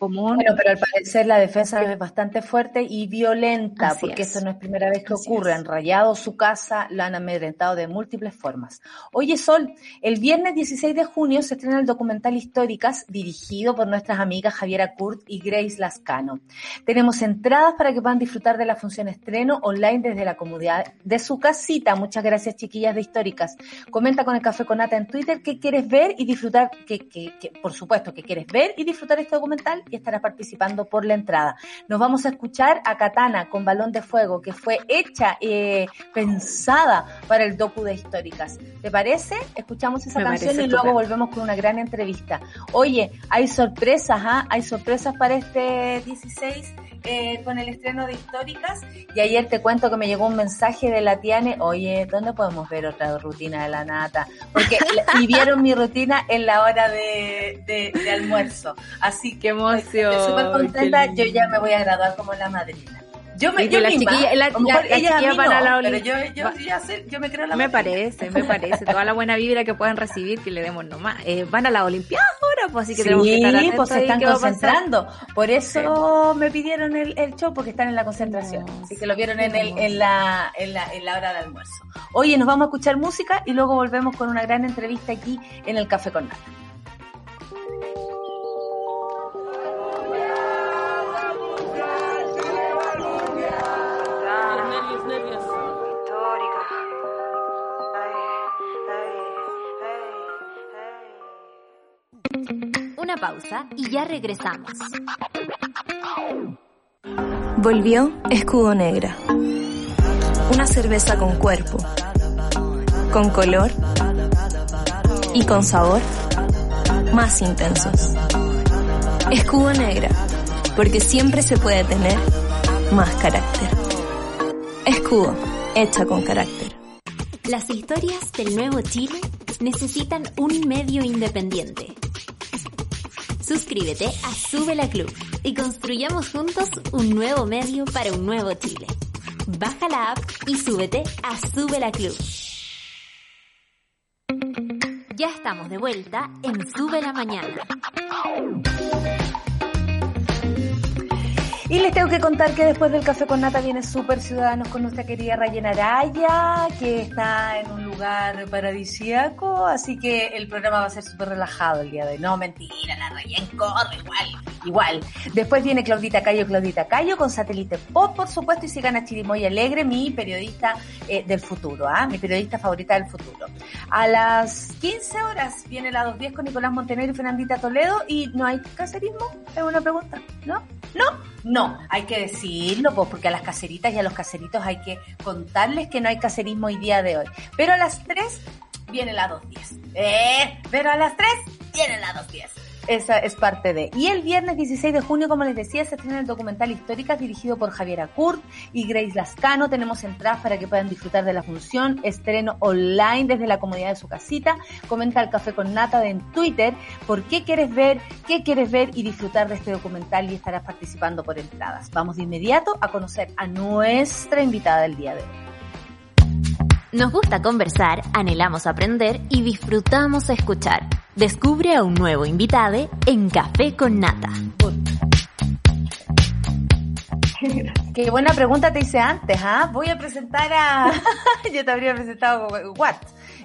sentido bueno, pero al parecer la defensa es bastante fuerte y violenta, porque esto no es primera vez que ocurre. Han rayado su casa, la han amedrentado de múltiples formas. Oye, Sol, el viernes 16 de junio se estrena el documental Históricas, dirigido por nuestras amigas Javiera Kurt y Grace Lascano. Tenemos entradas para que puedan disfrutar de la función estreno online desde la comunidad de su casita. Muchas gracias, chiquillas de Históricas. Comenta con el Café con Nata en Twitter qué quieres ver y disfrutar, que, que, que por supuesto, que quieres ver y disfrutar este documental y estará participando por la entrada. Nos vamos a escuchar a Katana con Balón de Fuego, que fue hecha, eh, pensada para el docu de históricas. ¿Te parece? Escuchamos esa canción y luego volvemos con una gran entrevista. Oye, hay sorpresas, ¿ah? Hay sorpresas para este 16 eh, con el estreno de Históricas. Y ayer te cuento que me llegó un mensaje de la Tiane, oye, ¿dónde podemos ver otra rutina de la nata? Porque y vieron mi rutina en la hora de, de, almuerzo. Así que emoción. Estoy súper contenta, yo ya me voy a graduar como la madrina. Yo me, yo la misma, chiquilla, la, la, ella para la pero yo, yo, yo, sé, yo, me creo la Me parece, me parece. Toda la buena vibra que puedan recibir, que le demos nomás. Eh, van a la Olimpiada ahora pues así que tenemos que estar pues se están concentrando. Por eso me pidieron el, show, porque están en la concentración. así que lo vieron en, el, en, la, en, la, en la hora de almuerzo. Oye, nos vamos a escuchar música y luego volvemos con una gran entrevista aquí en el Café con Nata. Pausa y ya regresamos. Volvió Escudo Negra. Una cerveza con cuerpo, con color y con sabor más intensos. Escudo Negra, porque siempre se puede tener más carácter. Escudo, hecha con carácter. Las historias del nuevo Chile necesitan un medio independiente. Suscríbete a Sube la Club y construyamos juntos un nuevo medio para un nuevo Chile. Baja la app y súbete a Sube la Club. Ya estamos de vuelta en Sube la Mañana. Y les tengo que contar que después del café con nata viene Super Ciudadanos con nuestra querida Rayen Araya, que está en un lugar paradisíaco, así que el programa va a ser súper relajado el día de hoy. No, mentira, la Rayen corre igual, igual. Después viene Claudita Cayo, Claudita Cayo con Satélite Pop, por supuesto, y sigan a Chirimoy Alegre, mi periodista eh, del futuro, ¿ah? mi periodista favorita del futuro. A las 15 horas viene la 210 con Nicolás Montenegro y Fernandita Toledo, y ¿no hay caserismo? Es una pregunta, ¿no? ¿No? No, hay que decirlo, pues, porque a las caseritas y a los caseritos hay que contarles que no hay caserismo hoy día de hoy. Pero a las 3 viene la 210. ¿Eh? Pero a las 3 viene la 210 esa es parte de. Y el viernes 16 de junio, como les decía, se estrena el documental Históricas dirigido por Javier Acurt y Grace Lascano. Tenemos entradas para que puedan disfrutar de la función. Estreno online desde la comodidad de su casita. Comenta el café con nata en Twitter por qué quieres ver, qué quieres ver y disfrutar de este documental y estarás participando por entradas. Vamos de inmediato a conocer a nuestra invitada del día de hoy. Nos gusta conversar, anhelamos aprender y disfrutamos escuchar. Descubre a un nuevo invitado en Café con Nata. Qué buena pregunta te hice antes, ¿ah? Voy a presentar a... Yo te habría presentado What.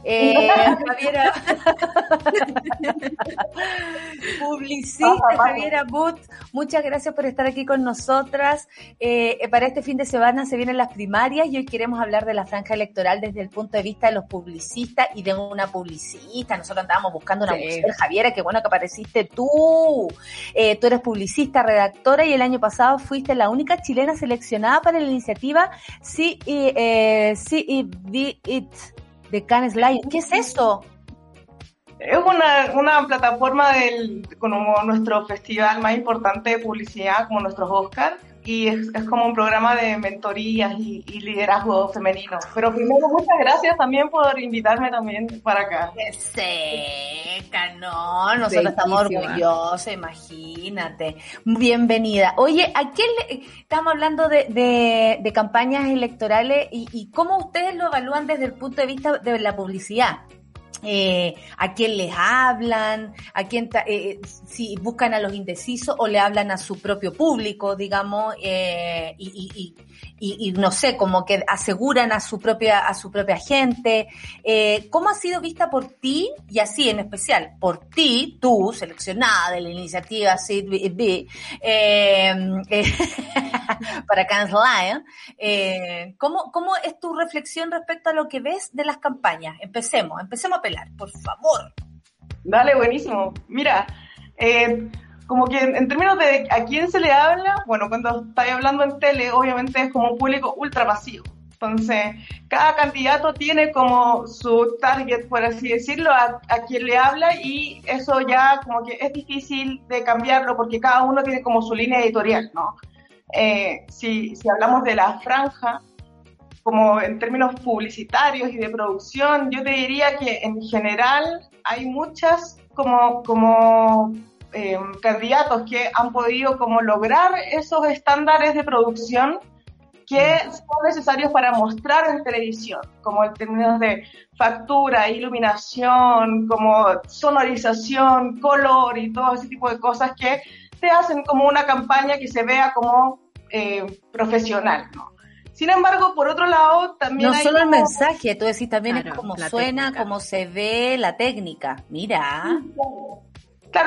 Eh, Javiera, publicista Javiera But, muchas gracias por estar aquí con nosotras. Eh, para este fin de semana se vienen las primarias y hoy queremos hablar de la franja electoral desde el punto de vista de los publicistas y de una publicista. Nosotros andábamos buscando una mujer, Javiera, qué bueno que apareciste tú. Eh, tú eres publicista, redactora y el año pasado fuiste la única chilena seleccionada para la iniciativa Sí, eh, sí, It de Cannes Live. ¿Qué es eso? Es una, una plataforma del, como nuestro festival más importante de publicidad, como nuestros Oscars, y es, es, como un programa de mentorías y, liderazgo femenino. Pero primero, muchas gracias también por invitarme también para acá. ¡Qué seca! No, nosotros estamos orgullosos, imagínate. Bienvenida. Oye, ¿a quién le, estamos hablando de, de, de campañas electorales y, y cómo ustedes lo evalúan desde el punto de vista de la publicidad? Eh, a quién les hablan, a quién, eh, eh, si buscan a los indecisos o le hablan a su propio público, digamos, eh, y, y, y, no sé, como que aseguran a su propia, a su propia gente. Eh, ¿Cómo ha sido vista por ti, y así en especial, por ti, tú, seleccionada de la iniciativa CIDB, eh, eh, para cancelar, eh, ¿cómo, ¿cómo es tu reflexión respecto a lo que ves de las campañas? Empecemos, empecemos a pelar, por favor. Dale, buenísimo. Mira, eh, como que en, términos de a quién se le habla, bueno, cuando estáis hablando en tele, obviamente es como un público ultra masivo. Entonces, cada candidato tiene como su target, por así decirlo, a, a quien le habla y eso ya como que es difícil de cambiarlo porque cada uno tiene como su línea editorial, ¿no? Eh, si, si hablamos de la franja, como en términos publicitarios y de producción, yo te diría que en general hay muchas como, como eh, candidatos que han podido como lograr esos estándares de producción que son necesarios para mostrar en televisión, como en términos de factura, iluminación, como sonorización, color y todo ese tipo de cosas que te hacen como una campaña que se vea como eh, profesional, ¿no? Sin embargo, por otro lado, también. No solo el mensaje, tú decís también es como suena, cómo se ve la técnica. Mira. Claro,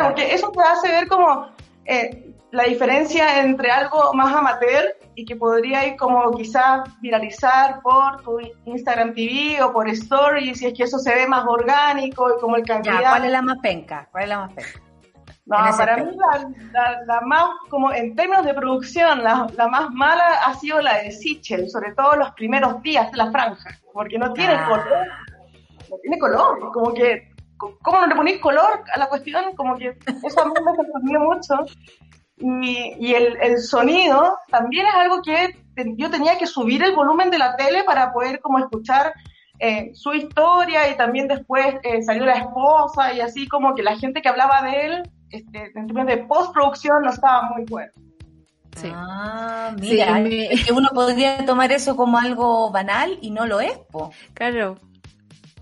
porque eso te hace ver como eh, la diferencia entre algo más amateur y que podría ir como quizás viralizar por tu Instagram TV o por Stories, si es que eso se ve más orgánico y como el cantidad. ¿cuál es la más penca? ¿Cuál es la más penca? No, para mí la, más, como en términos de producción, la, más mala ha sido la de Sichel, sobre todo los primeros días de la franja, porque no tiene ah. color, no tiene color, como que, ¿cómo no le ponéis color a la cuestión? Como que eso a mí me sorprendió mucho. Y, y el, el, sonido también es algo que yo tenía que subir el volumen de la tele para poder como escuchar eh, su historia y también después eh, salió la esposa y así como que la gente que hablaba de él este, en términos de postproducción no estaba muy bueno. Sí. Ah, mira, que uno podría tomar eso como algo banal y no lo es, po. Claro,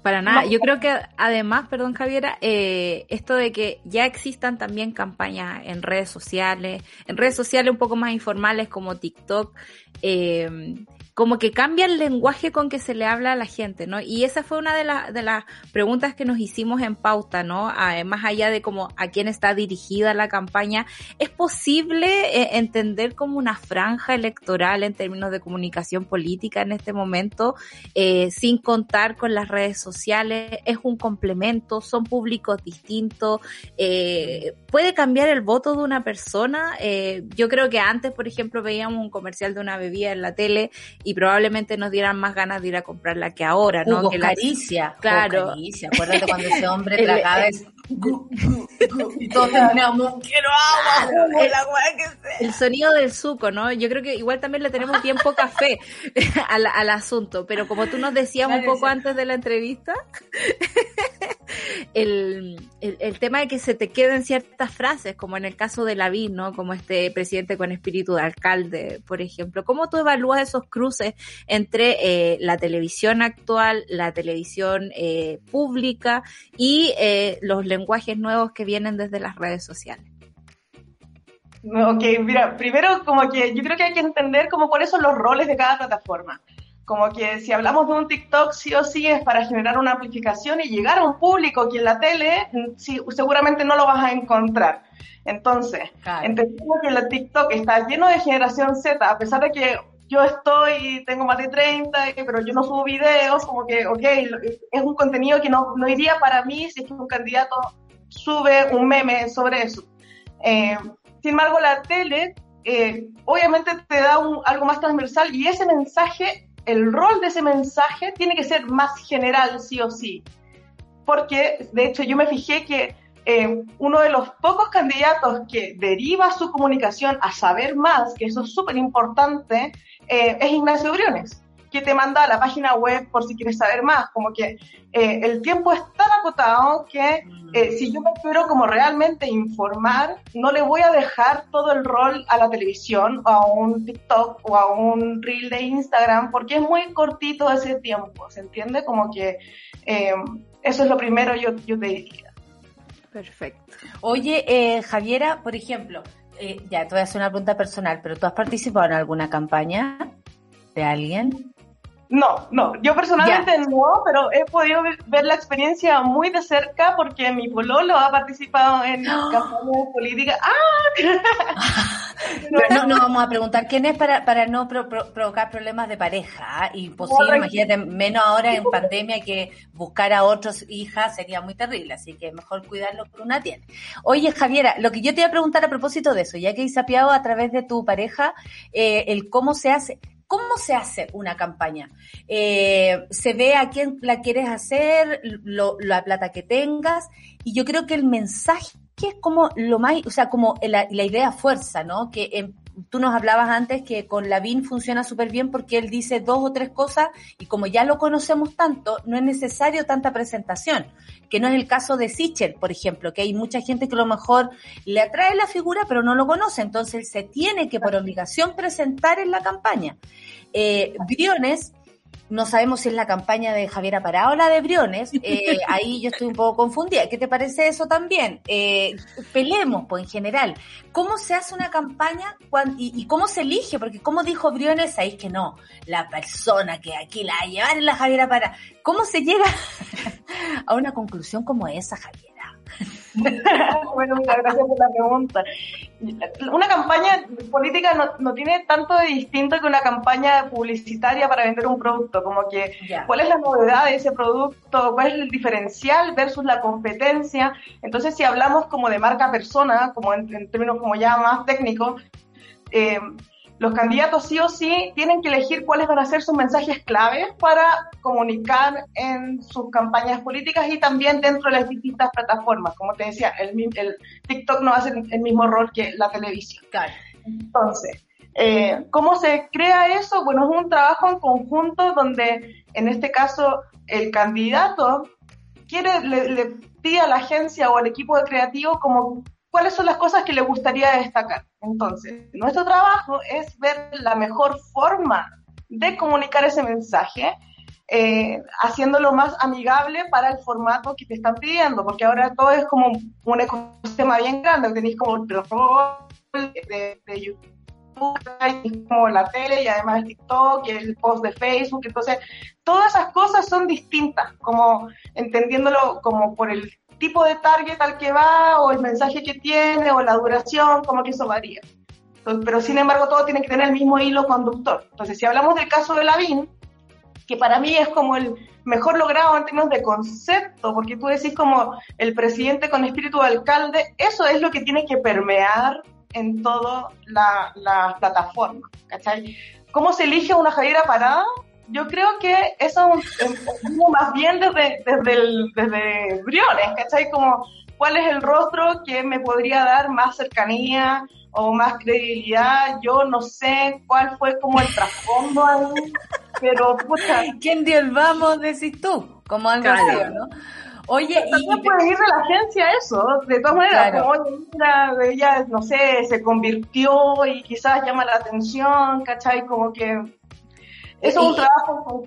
para nada. Yo creo que además, perdón Javiera, eh, esto de que ya existan también campañas en redes sociales, en redes sociales un poco más informales como TikTok, eh, como que cambia el lenguaje con que se le habla a la gente, ¿no? Y esa fue una de, de las preguntas que nos hicimos en pauta, ¿no? más allá de como a quién está dirigida la campaña, ¿es posible eh, entender como una franja electoral en términos de comunicación política en este momento, eh, sin contar con las redes sociales? ¿Es un complemento? ¿Son públicos distintos? Eh, ¿Puede cambiar el voto de una persona? yo creo que antes, por ejemplo, veíamos un comercial de una bebida en la tele y probablemente nos dieran más ganas de ir a comprarla que ahora, ¿no? Hugo que Caricia. Claro. Caricia. Acuérdate cuando ese hombre tragaba. Y todos teníamos quiero agua, el agua que sea. El sonido del suco, ¿no? Yo creo que igual también le tenemos bien poca fe al, al asunto, pero como tú nos decías un poco antes de la entrevista, el, el, tema de que se te queden ciertas frases, como en el caso de Lavín, ¿no? Como este presidente con espíritu de alcalde, por ejemplo. ¿Cómo tú evalúas esos cruces entre eh, la televisión actual, la televisión eh, pública y eh, los lenguajes nuevos que vienen desde las redes sociales? Ok, mira, primero como que yo creo que hay que entender como cuáles son los roles de cada plataforma. Como que si hablamos de un TikTok, sí o sí es para generar una amplificación y llegar a un público que en la tele sí, seguramente no lo vas a encontrar. Entonces, entendemos que el TikTok está lleno de generación Z, a pesar de que yo estoy, tengo más de 30, pero yo no subo videos, como que, ok, es un contenido que no, no iría para mí si es que un candidato sube un meme sobre eso. Eh, sin embargo, la tele eh, obviamente te da algo más transversal y ese mensaje el rol de ese mensaje tiene que ser más general, sí o sí. Porque, de hecho, yo me fijé que eh, uno de los pocos candidatos que deriva su comunicación a saber más, que eso es súper importante, eh, es Ignacio Briones, que te manda a la página web por si quieres saber más. Como que eh, el tiempo es tan acotado que eh, si yo me quiero como realmente informar, no le voy a dejar todo el rol a la televisión o a un TikTok o a un reel de Instagram porque es muy cortito ese tiempo, ¿se entiende? Como que eh, eso es lo primero yo, yo te diría. Perfecto. Oye, eh, Javiera, por ejemplo, ya te voy a hacer una pregunta personal, pero ¿tú has participado en alguna campaña de alguien? No, no, yo personalmente no, pero he podido ver la experiencia muy de cerca porque mi pololo ha participado en campañas políticas. ¡Ah! No, no vamos a preguntar quién es para, para no provocar problemas de pareja. ¿ah? Imposible, imagínate, menos ahora en pandemia que buscar a otros hijas sería muy terrible, así que mejor cuidarlo que una tiene. Oye, Javiera, lo que yo te iba a preguntar a propósito de eso, ya que he sapiado a través de tu pareja eh, el cómo se hace, ¿Cómo se hace una campaña? Eh, se ve a quién la quieres hacer, la plata que tengas, y yo creo que el mensaje es como lo más, o sea, como la, idea fuerza, ¿no? Que tú nos hablabas antes que con Lavín funciona súper bien porque él dice dos o tres cosas y como ya lo conocemos tanto, no es necesario tanta presentación, que no es el caso de Sichel, por ejemplo, que hay mucha gente que a lo mejor le atrae la figura pero no lo conoce, entonces se tiene que por obligación presentar en la campaña. Eh, Briones no sabemos si es la campaña de Javier Pará o la de Briones, eh, ahí yo estoy un poco confundida. ¿Qué te parece eso también? Eh, pelemos, pues en general, ¿cómo se hace una campaña y, cómo se elige? Porque como dijo Briones, ahí es que no, la persona que aquí la va a llevar es la Javiera Pará. ¿Cómo se llega a una conclusión como esa, Javiera? bueno, muchas gracias por la pregunta. Una campaña política no, no, tiene tanto de distinto que una campaña publicitaria para vender un producto, como que cuál es la novedad de ese producto, cuál es el diferencial versus la competencia. Entonces, si hablamos como de marca persona, como en, en términos como ya más técnicos, eh, los candidatos sí o sí tienen que elegir cuáles van a ser sus mensajes claves para comunicar en sus campañas políticas y también dentro de las distintas plataformas. Como te decía, el, el TikTok no hace el mismo rol que la televisión. Entonces, eh, ¿cómo se crea eso? Bueno, es un trabajo en conjunto donde, en este caso, el candidato quiere, le, le pide a la agencia o al equipo de creativo como cuáles son las cosas que le gustaría destacar. Entonces, nuestro trabajo es ver la mejor forma de comunicar ese mensaje, eh, haciéndolo más amigable para el formato que te están pidiendo, porque ahora todo es como un ecosistema bien grande, tenéis como el de, de YouTube, como la tele y además el TikTok y el post de Facebook, entonces todas esas cosas son distintas, como entendiéndolo como por el tipo de target al que va, o el mensaje que tiene, o la duración, como que eso varía. pero sin embargo, todo tiene que tener el mismo hilo conductor. Entonces, si hablamos del caso de Lavín, que para mí es como el mejor logrado en términos de concepto, porque tú decís como el presidente con espíritu de alcalde, eso es lo que tiene que permear en toda la, la plataforma, ¿cachai? ¿Cómo se elige una Javiera Parada? Yo creo que eso es más bien desde, desde, el, desde Briones, ¿cachai? Como cuál es el rostro que me podría dar más cercanía o más credibilidad. Yo no sé cuál fue como el trasfondo ahí, pero pucha. ¿Quién dio el vamos, decís tú? Como algo así, ¿no? Oye, también y... puede ir de la agencia eso, de todas maneras, como ella, no sé, se convirtió y quizás llama la atención, ¿cachai? Como que eso es un trabajo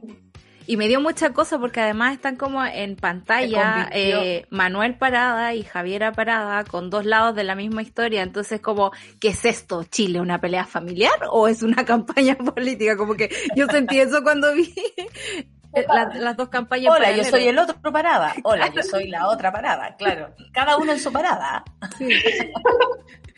y me dio mucha cosa porque además están como en pantalla eh, Manuel Parada y Javiera Parada con dos lados de la misma historia. Entonces, como, ¿qué es esto? ¿Chile? ¿Una pelea familiar o es una campaña política? Como que yo sentí eso cuando vi las dos campañas. Hola, yo soy el otro parada. Hola, yo soy la otra parada. Claro, cada uno en su parada. Sí.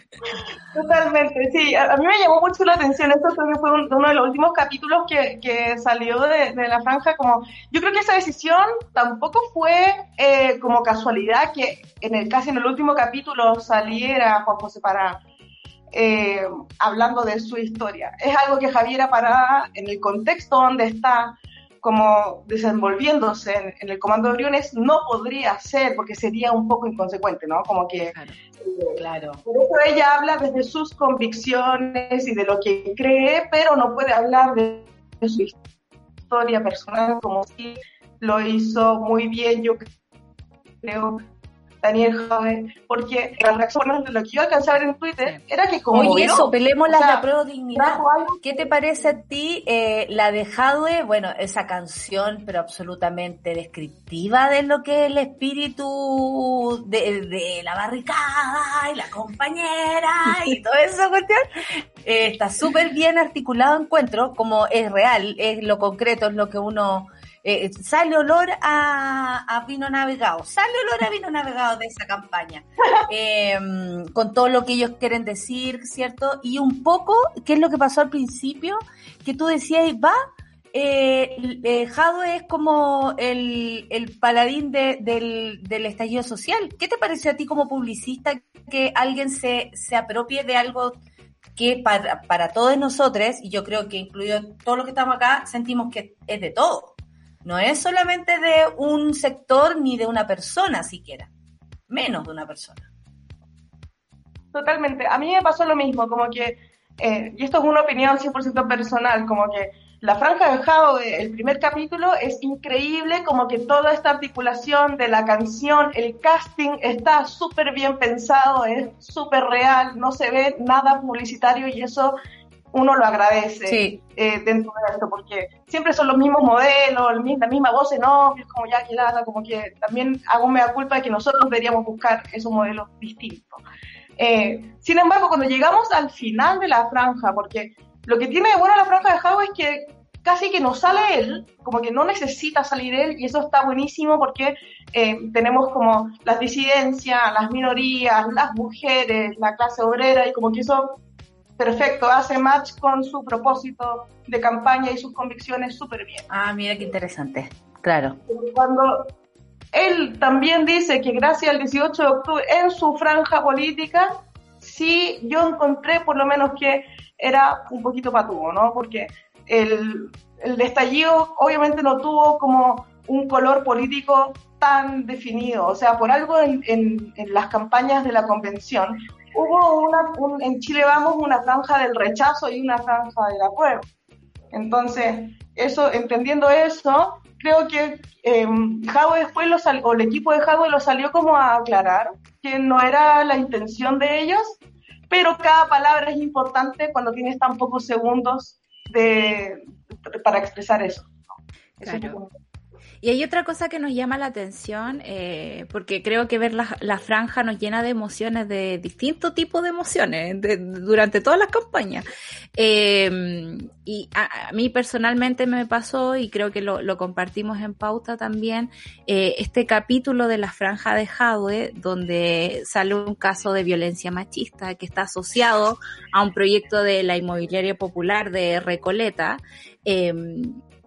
Totalmente, sí. A, mí me llamó mucho la atención. Esto fue uno de los últimos capítulos que, que salió de, la franja. Como, yo creo que esa decisión tampoco fue eh, como casualidad que en el casi en el último capítulo saliera Juan José Pará. Eh, hablando de su historia. Es algo que Javiera Pará, en el contexto donde está, como desenvolviéndose en, el comando de Briones no podría ser porque sería un poco inconsecuente, ¿no? Como que claro. Por eso ella habla desde sus convicciones y de lo que cree, pero no puede hablar de, su historia personal como si lo hizo muy bien, yo creo, Daniel Jade, porque las reacciones de lo que yo alcanzaba en Twitter era que como... Oye, eso, pelemos la de pro dignidad. ¿Qué te parece a ti eh, la de Jadwe? Bueno, esa canción, pero absolutamente descriptiva de lo que es el espíritu de, la barricada y la compañera y todo eso, cuestión. Eh, está súper bien articulado, encuentro, como es real, es lo concreto, es lo que uno eh, sale olor a, vino navegado, sale olor a vino navegado de esa campaña, em, con todo lo que ellos quieren decir, ¿cierto? Y un poco, ¿qué es lo que pasó al principio? Que tú decías, va, eh, eh, Jado es como el, el paladín del, del, estallido social. ¿Qué te parece a ti como publicista que alguien se, se apropie de algo que para, para todos nosotros, y yo creo que incluido todos los que estamos acá, sentimos que es de todo? No es solamente de un sector ni de una persona siquiera, menos de una persona. Totalmente. A mí me pasó lo mismo, como que eh, y esto es una opinión 100% personal, como que la franja de Jao, el primer capítulo, es increíble, como que toda esta articulación de la canción, el casting está súper bien pensado, es súper real, no se ve nada publicitario y eso uno lo agradece eh, dentro de esto, porque siempre son los mismos modelos, la misma voz en off, como ya que como que también hago mea culpa de que nosotros deberíamos buscar esos modelos distintos. Eh, sin embargo, cuando llegamos al final de la franja, porque lo que tiene de bueno la franja de Jao es que casi que no sale él, como que no necesita salir él, y eso está buenísimo porque eh, tenemos como las disidencias, las minorías, las mujeres, la clase obrera, y como que eso perfecto, hace match con su propósito de campaña y sus convicciones súper bien. Ah, mira qué interesante, claro. Cuando él también dice que gracias al 18 de octubre, en su franja política, sí yo encontré por lo menos que era un poquito patuvo, ¿no? Porque el, el estallido obviamente no tuvo como un color político tan definido, o sea, por algo en, en, en las campañas de la convención hubo una, en Chile Vamos una franja del rechazo y una franja del acuerdo. Entonces, eso, entendiendo eso, creo que eh, después lo o el equipo de Jago lo salió como a aclarar que no era la intención de ellos, pero cada palabra es importante cuando tienes tan pocos segundos de, para expresar eso. Claro. Y hay otra cosa que nos llama la atención, eh, porque creo que ver la, franja nos llena de emociones, de distintos tipos de emociones durante todas las campañas. Eh, y a, mí personalmente me pasó, y creo que lo, compartimos en pauta también, eh, este capítulo de la franja de Jadwe, donde sale un caso de violencia machista que está asociado a un proyecto de la inmobiliaria popular de Recoleta. Eh,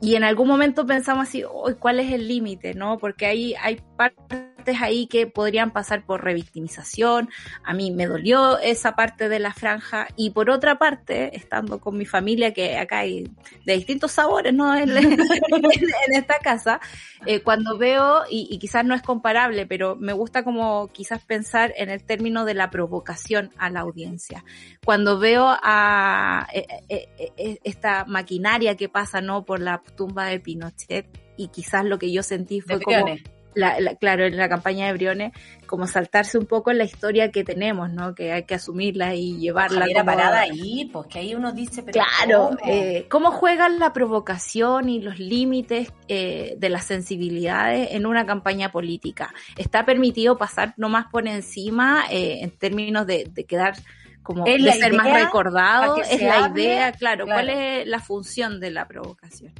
y en algún momento pensamos así, ¿cuál es el límite? ¿No? Porque hay, hay partes ahí que podrían pasar por revictimización. A mí me dolió esa parte de la franja. Y por otra parte, estando con mi familia, que acá hay de distintos sabores, ¿no? En, esta casa, eh, cuando veo, y, quizás no es comparable, pero me gusta como quizás pensar en el término de la provocación a la audiencia. Cuando veo a eh, eh, esta maquinaria que pasa, ¿no? Por la tumba de Pinochet, y quizás lo que yo sentí fue como la, claro, en la campaña de Briones, como saltarse un poco en la historia que tenemos, ¿no? Que hay que asumirla y llevarla. Era parada ahí, pues que ahí uno dice, pero claro, ¿cómo? Eh, cómo juegan la provocación y los límites eh, de las sensibilidades en una campaña política. Está permitido pasar nomás por encima eh, en términos de, quedar como de ser más recordado, es la idea, claro, ¿cuál es la función de la provocación?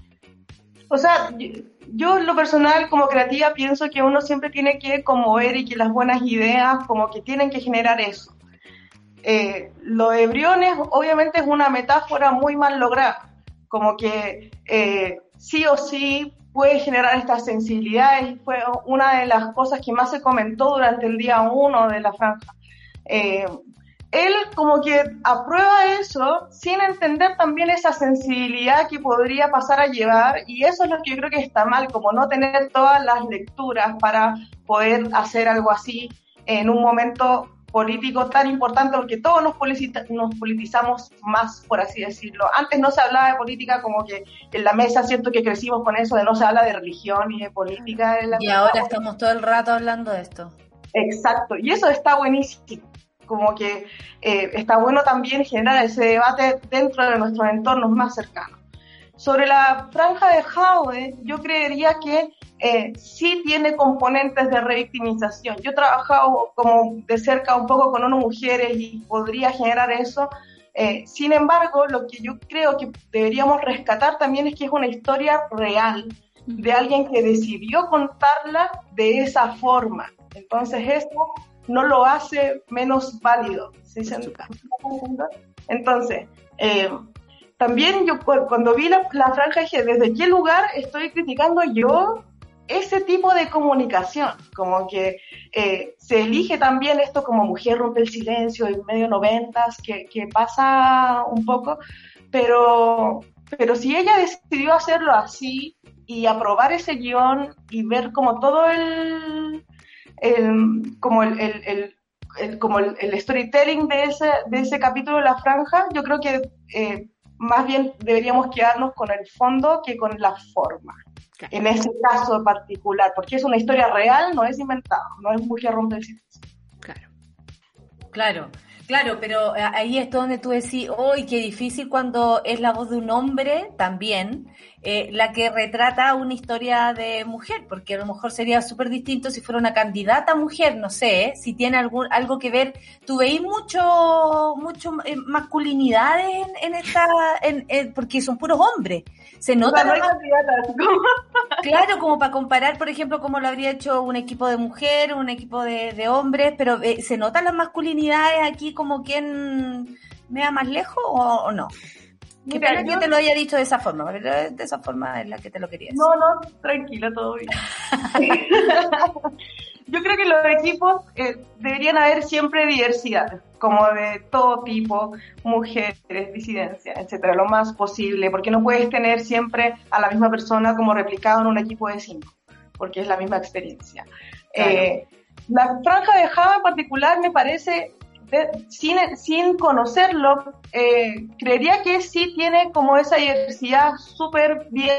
O sea, yo en lo personal como creativa pienso que uno siempre tiene que conmover y que las buenas ideas como que tienen que generar eso. Eh, lo de Briones obviamente es una metáfora muy mal lograda, como que eh, sí o sí puede generar estas sensibilidades y fue una de las cosas que más se comentó durante el día uno de la franja. Eh, él como que aprueba eso sin entender también esa sensibilidad que podría pasar a llevar y eso es lo que yo creo que está mal, como no tener todas las lecturas para poder hacer algo así en un momento político tan importante porque todos nos, nos politizamos más, por así decirlo. Antes no se hablaba de política como que en la mesa siento que crecimos con eso de no se habla de religión y de política. y ahora estamos todo el rato hablando de esto. Exacto, y eso está buenísimo como que eh, está bueno también generar ese debate dentro de nuestros entornos más cercanos. Sobre la franja de Jaude, yo creería que eh, sí tiene componentes de revictimización. Yo he trabajado como de cerca un poco con unas mujeres y podría generar eso. Eh, sin embargo, lo que yo creo que deberíamos rescatar también es que es una historia real de alguien que decidió contarla de esa forma. Entonces, esto no lo hace menos válido. Entonces, eh, también yo cuando vi la, franja dije, ¿desde qué lugar estoy criticando yo ese tipo de comunicación? Como que eh, se elige también esto como mujer rompe el silencio en medio noventas, que, que pasa un poco, pero, pero si ella decidió hacerlo así y aprobar ese guion y ver como todo el el, como el, el, como el, storytelling de ese, de ese capítulo de la franja, yo creo que eh, más bien deberíamos quedarnos con el fondo que con la forma. En ese caso particular, porque es una historia real, no es inventada, no es mujer rompe el silencio. Claro. Claro. Claro, pero eh, ahí es donde tú decís, hoy qué difícil cuando es la voz de un hombre también, eh, la que retrata una historia de mujer, porque a lo mejor sería súper distinto si fuera una candidata mujer, no sé, ¿eh? si tiene algún, algo que ver. ¿Tú veis mucho, mucho masculinidades en, esta, en, porque son puros hombres? Se nota. Claro, como para comparar, por ejemplo, cómo lo habría hecho un equipo de mujer, un equipo de, de hombres, pero se notan las masculinidades aquí como quien me da más lejos o, no? Qué pena que te lo haya dicho de esa forma, de esa forma es la que te lo quería decir. No, no, tranquila, todo bien. yo creo que los equipos eh, deberían haber siempre diversidad, como de todo tipo, mujeres, disidencias, etcétera, lo más posible, porque no puedes tener siempre a la misma persona como replicado en un equipo de cinco, porque es la misma experiencia. Eh, la franja de Java en particular me parece sin, sin conocerlo, eh, creería que sí tiene como esa diversidad súper bien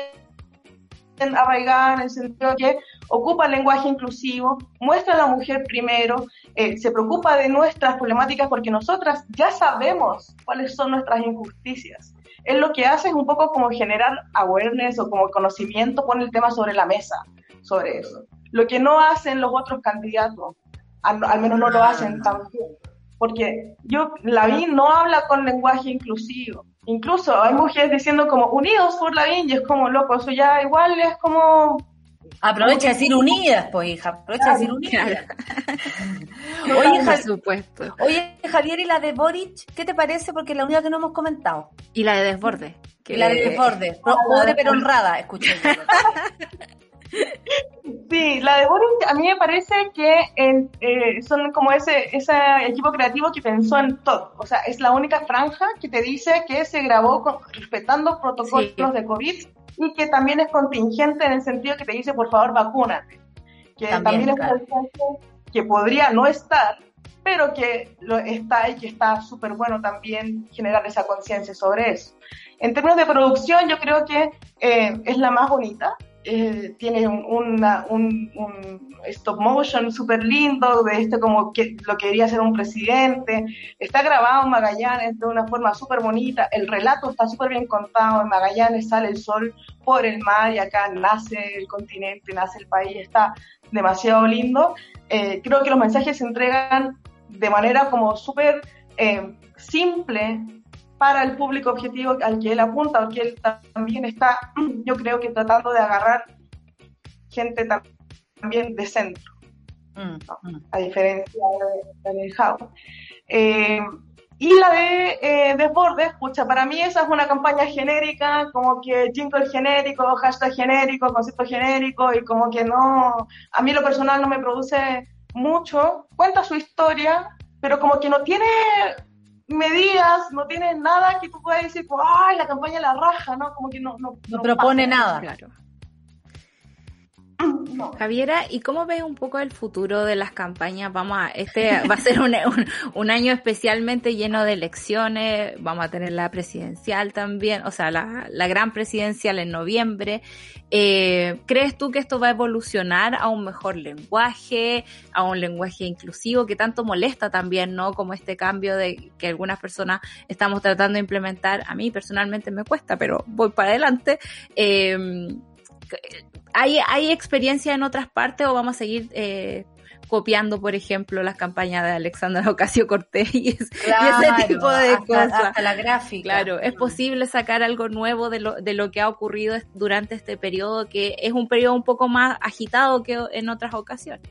arraigada en el sentido que ocupa el lenguaje inclusivo, muestra a la mujer primero, eh, se preocupa de nuestras problemáticas porque nosotras ya sabemos cuáles son nuestras injusticias. Él lo que hace es un poco como generar awareness o como conocimiento, pone el tema sobre la mesa, sobre eso. Lo que no hacen los otros candidatos, al, al menos no lo hacen tan bien porque yo, la BIN no habla con lenguaje inclusivo. Incluso hay mujeres diciendo como unidos por la BIN y es como loco, eso ya igual es como... Aprovecha de decir unidas, pues hija, aprovecha de decir unidas. oye, por supuesto. Oye, Javier, ¿y la de Boric? ¿Qué te parece? Porque la única que no hemos comentado. Y la de Desborde. Que... La de Desborde. Pobre pero honrada, escuché. Sí, la de Boris a mí me parece que eh, son como ese, ese equipo creativo que pensó en todo. O sea, es la única franja que te dice que se grabó respetando protocolos de COVID y que también es contingente en el sentido que te dice, por favor, vacúnate. Que también, es que podría no estar, pero que lo está y que está súper bueno también generar esa conciencia sobre eso. En términos de producción, yo creo que eh, es la más bonita. Eh, tiene un, stop motion súper lindo, de esto como que lo que quería ser un presidente. Está grabado en Magallanes de una forma súper bonita. El relato está súper bien contado. En Magallanes sale el sol por el mar y acá nace el continente, nace el país. Está demasiado lindo. Eh, creo que los mensajes se entregan de manera como súper eh, simple, para el público objetivo al que él apunta, porque él también está, yo creo que tratando de agarrar gente también de centro, mm, mm. a diferencia de, de House. Eh, y la de eh, Desbordes, pucha, para mí esa es una campaña genérica, como que jingle genérico, hashtag genérico, concepto genérico, y como que no, a mí lo personal no me produce mucho. Cuenta su historia, pero como que no tiene medidas, no tiene nada que tú puedas decir, pues, ay, la campaña la raja, ¿no? Como que no, no, no, propone nada. Claro. Javiera, ¿y cómo ves un poco el futuro de las campañas? Vamos a, este va a ser un, año especialmente lleno de elecciones, vamos a tener la presidencial también, o sea, la, la gran presidencial en noviembre. Eh, ¿Crees tú que esto va a evolucionar a un mejor lenguaje, a un lenguaje inclusivo que tanto molesta también, ¿no? Como este cambio de que algunas personas estamos tratando de implementar. A mí personalmente me cuesta, pero voy para adelante. Eh, ¿Hay, ¿Hay experiencia en otras partes o vamos a seguir eh, copiando, por ejemplo, las campañas de Alexandra Ocasio Cortés y, ese tipo de cosas? Hasta la gráfica. Claro, es posible sacar algo nuevo de lo, de lo que ha ocurrido durante este periodo, que es un periodo un poco más agitado que en otras ocasiones.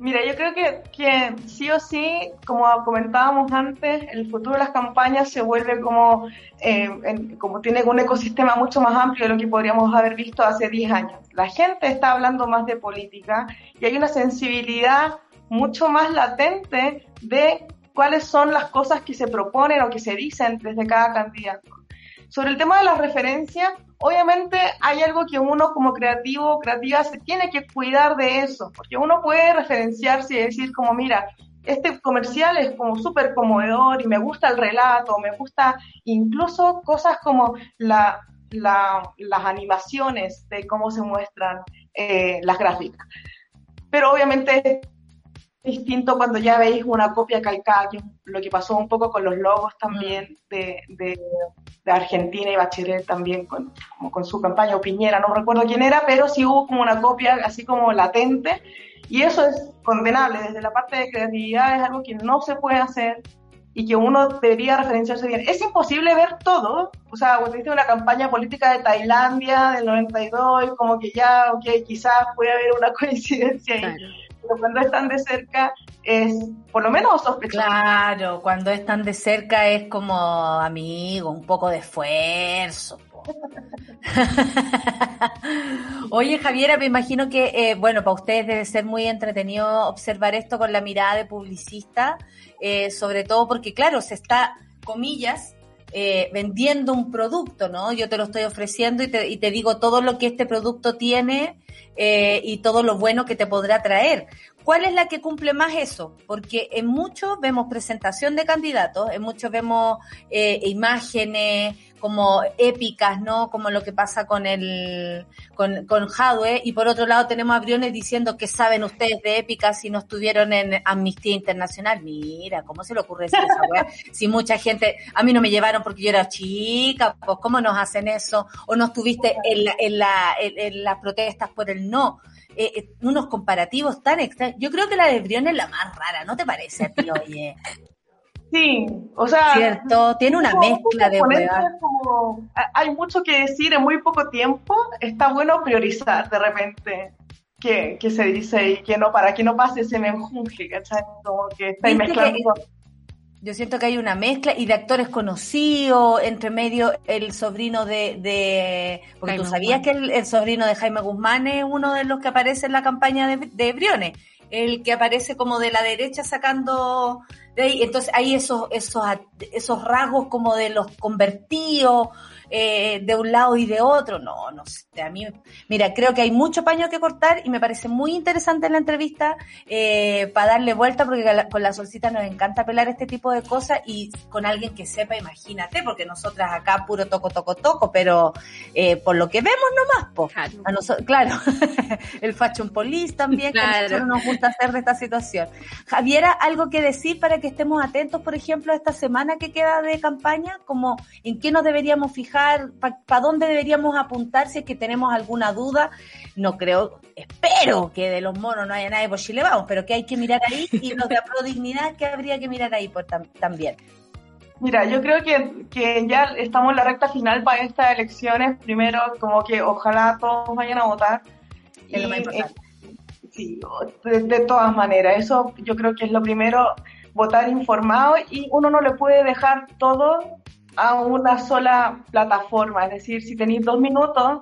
Mira, yo creo que, sí o sí, como comentábamos antes, el futuro de las campañas se vuelve como, eh, como tiene un ecosistema mucho más amplio de lo que podríamos haber visto hace 10 años. La gente está hablando más de política y hay una sensibilidad mucho más latente de cuáles son las cosas que se proponen o que se dicen desde cada candidato. sobre el tema de las referencias, obviamente hay algo que uno como creativo, creativa, se tiene que cuidar de eso, porque uno puede referenciarse y decir como, mira, este comercial es como súper conmovedor y me gusta el relato, me gusta incluso cosas como la, las animaciones de cómo se muestran eh, las gráficas. Pero obviamente distinto cuando ya veis una copia calcada, que lo que pasó un poco con los logos también mm. de, de, Argentina y Bachelet también con, como con su campaña o Piñera, no recuerdo quién era, pero sí hubo como una copia así como latente y eso es condenable desde la parte de creatividad, es algo que no se puede hacer y que uno debería referenciarse bien. Es imposible ver todo, o sea, cuando viste una campaña política de Tailandia del 92, como que ya, ok, quizás puede haber una coincidencia ahí cuando están de cerca es por lo menos sospechoso. Claro, cuando están de cerca es como amigo, un poco de esfuerzo. Oye, Javiera, me imagino que, eh, bueno, para ustedes debe ser muy entretenido observar esto con la mirada de publicista, eh, sobre todo porque, claro, se está, comillas, eh, vendiendo un producto, ¿no? Yo te lo estoy ofreciendo y te, y te digo todo lo que este producto tiene eh, y todo lo bueno que te podrá traer. ¿Cuál es la que cumple más eso? Porque en muchos vemos presentación de candidatos, en muchos vemos eh, imágenes, como épicas, ¿no? Como lo que pasa con el, con, con Hadwe. Y por otro lado tenemos a Briones diciendo que saben ustedes de épicas si no estuvieron en Amnistía Internacional. Mira, ¿cómo se le ocurre decir esa weá? Si mucha gente, a mí no me llevaron porque yo era chica, pues ¿cómo nos hacen eso? O no estuviste en, en, la, en, las protestas por el no. Eh, eh, unos comparativos tan extraños. Yo creo que la de Briones es la más rara, ¿no te parece a ti, oye? Sí, o sea. Cierto, tiene una mezcla de como, Hay mucho que decir en muy poco tiempo. Está bueno priorizar de repente qué, se dice y qué no, para que no pase ese menjunje, ¿cachai? Como que está mezclando. Yo siento que hay una mezcla y de actores conocidos, entre medio el sobrino de... de porque tú sabías que el, sobrino de Jaime Guzmán es uno de los que aparece en la campaña de, de Briones, el que aparece como de la derecha sacando entonces hay esos, esos, esos rasgos como de los convertidos, eh, de un lado y de otro. No, no sé, a mí, mira, creo que hay mucho paño que cortar y me parece muy interesante la entrevista eh, para darle vuelta porque con la solcita nos encanta pelar este tipo de cosas y con alguien que sepa, imagínate, porque nosotras acá puro toco, toco, toco, pero eh, por lo que vemos nomás, po. Claro, a nosotros, claro. el fashion police también, que a nosotros nos gusta hacer de esta situación. Javiera, ¿algo que decir para que estemos atentos, por ejemplo, a esta semana que queda de campaña? Como en qué nos deberíamos fijar para dónde deberíamos apuntar si es que tenemos alguna duda. No creo, espero que de los monos no haya nadie por Chile, vamos, pero que hay que mirar ahí y los de Pro Dignidad que habría que mirar ahí por también. Mira, yo creo que, que, ya estamos en la recta final para estas elecciones. Primero, como que ojalá todos vayan a votar. Es lo más importante. sí, de, todas maneras. Eso yo creo que es lo primero, votar informado y uno no le puede dejar todo a una sola plataforma. Es decir, si tenéis dos minutos,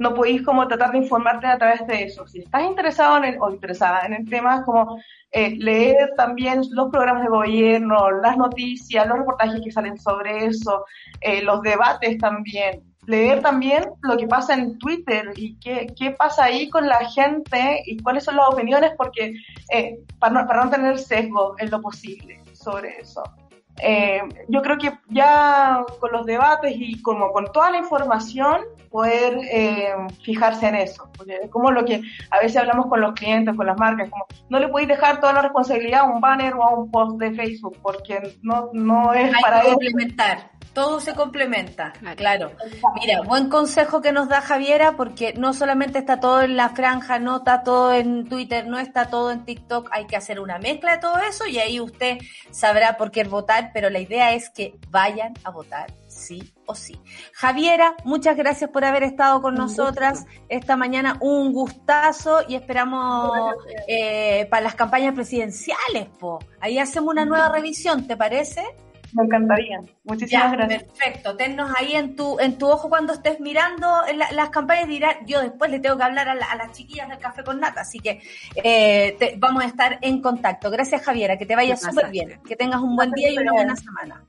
no podéis como tratar de informarte a través de eso. Si estás interesado en el, o interesada en el tema, como eh, leer también los programas de gobierno, las noticias, los reportajes que salen sobre eso, eh, los debates también. Leer también lo que pasa en Twitter y qué, qué pasa ahí con la gente y cuáles son las opiniones, porque eh, para, no, para no tener sesgo en lo posible sobre eso. Eh, yo creo que ya con los debates y como con toda la información, poder eh, fijarse en eso. Porque es como lo que a veces hablamos con los clientes, con las marcas, como no le podéis dejar toda la responsabilidad a un banner o a un post de Facebook, porque no, no es Hay para que complementar. Todo se complementa, claro. Mira, buen consejo que nos da Javiera, porque no solamente está todo en la franja, no está todo en Twitter, no está todo en TikTok, hay que hacer una mezcla de todo eso y ahí usted sabrá por qué votar, pero la idea es que vayan a votar sí o sí. Javiera, muchas gracias por haber estado con nosotras esta mañana. Un gustazo y esperamos eh, para las campañas presidenciales. Po. Ahí hacemos una nueva revisión, ¿te parece? Me encantaría. Muchísimas gracias. Perfecto. Tennos ahí en tu, en tu ojo cuando estés mirando las campañas. Dirá, yo después le tengo que hablar a, las chiquillas del café con nata. Así que eh, vamos a estar en contacto. Gracias, Javiera. Que te vaya súper bien. Que tengas un buen día y una buena semana.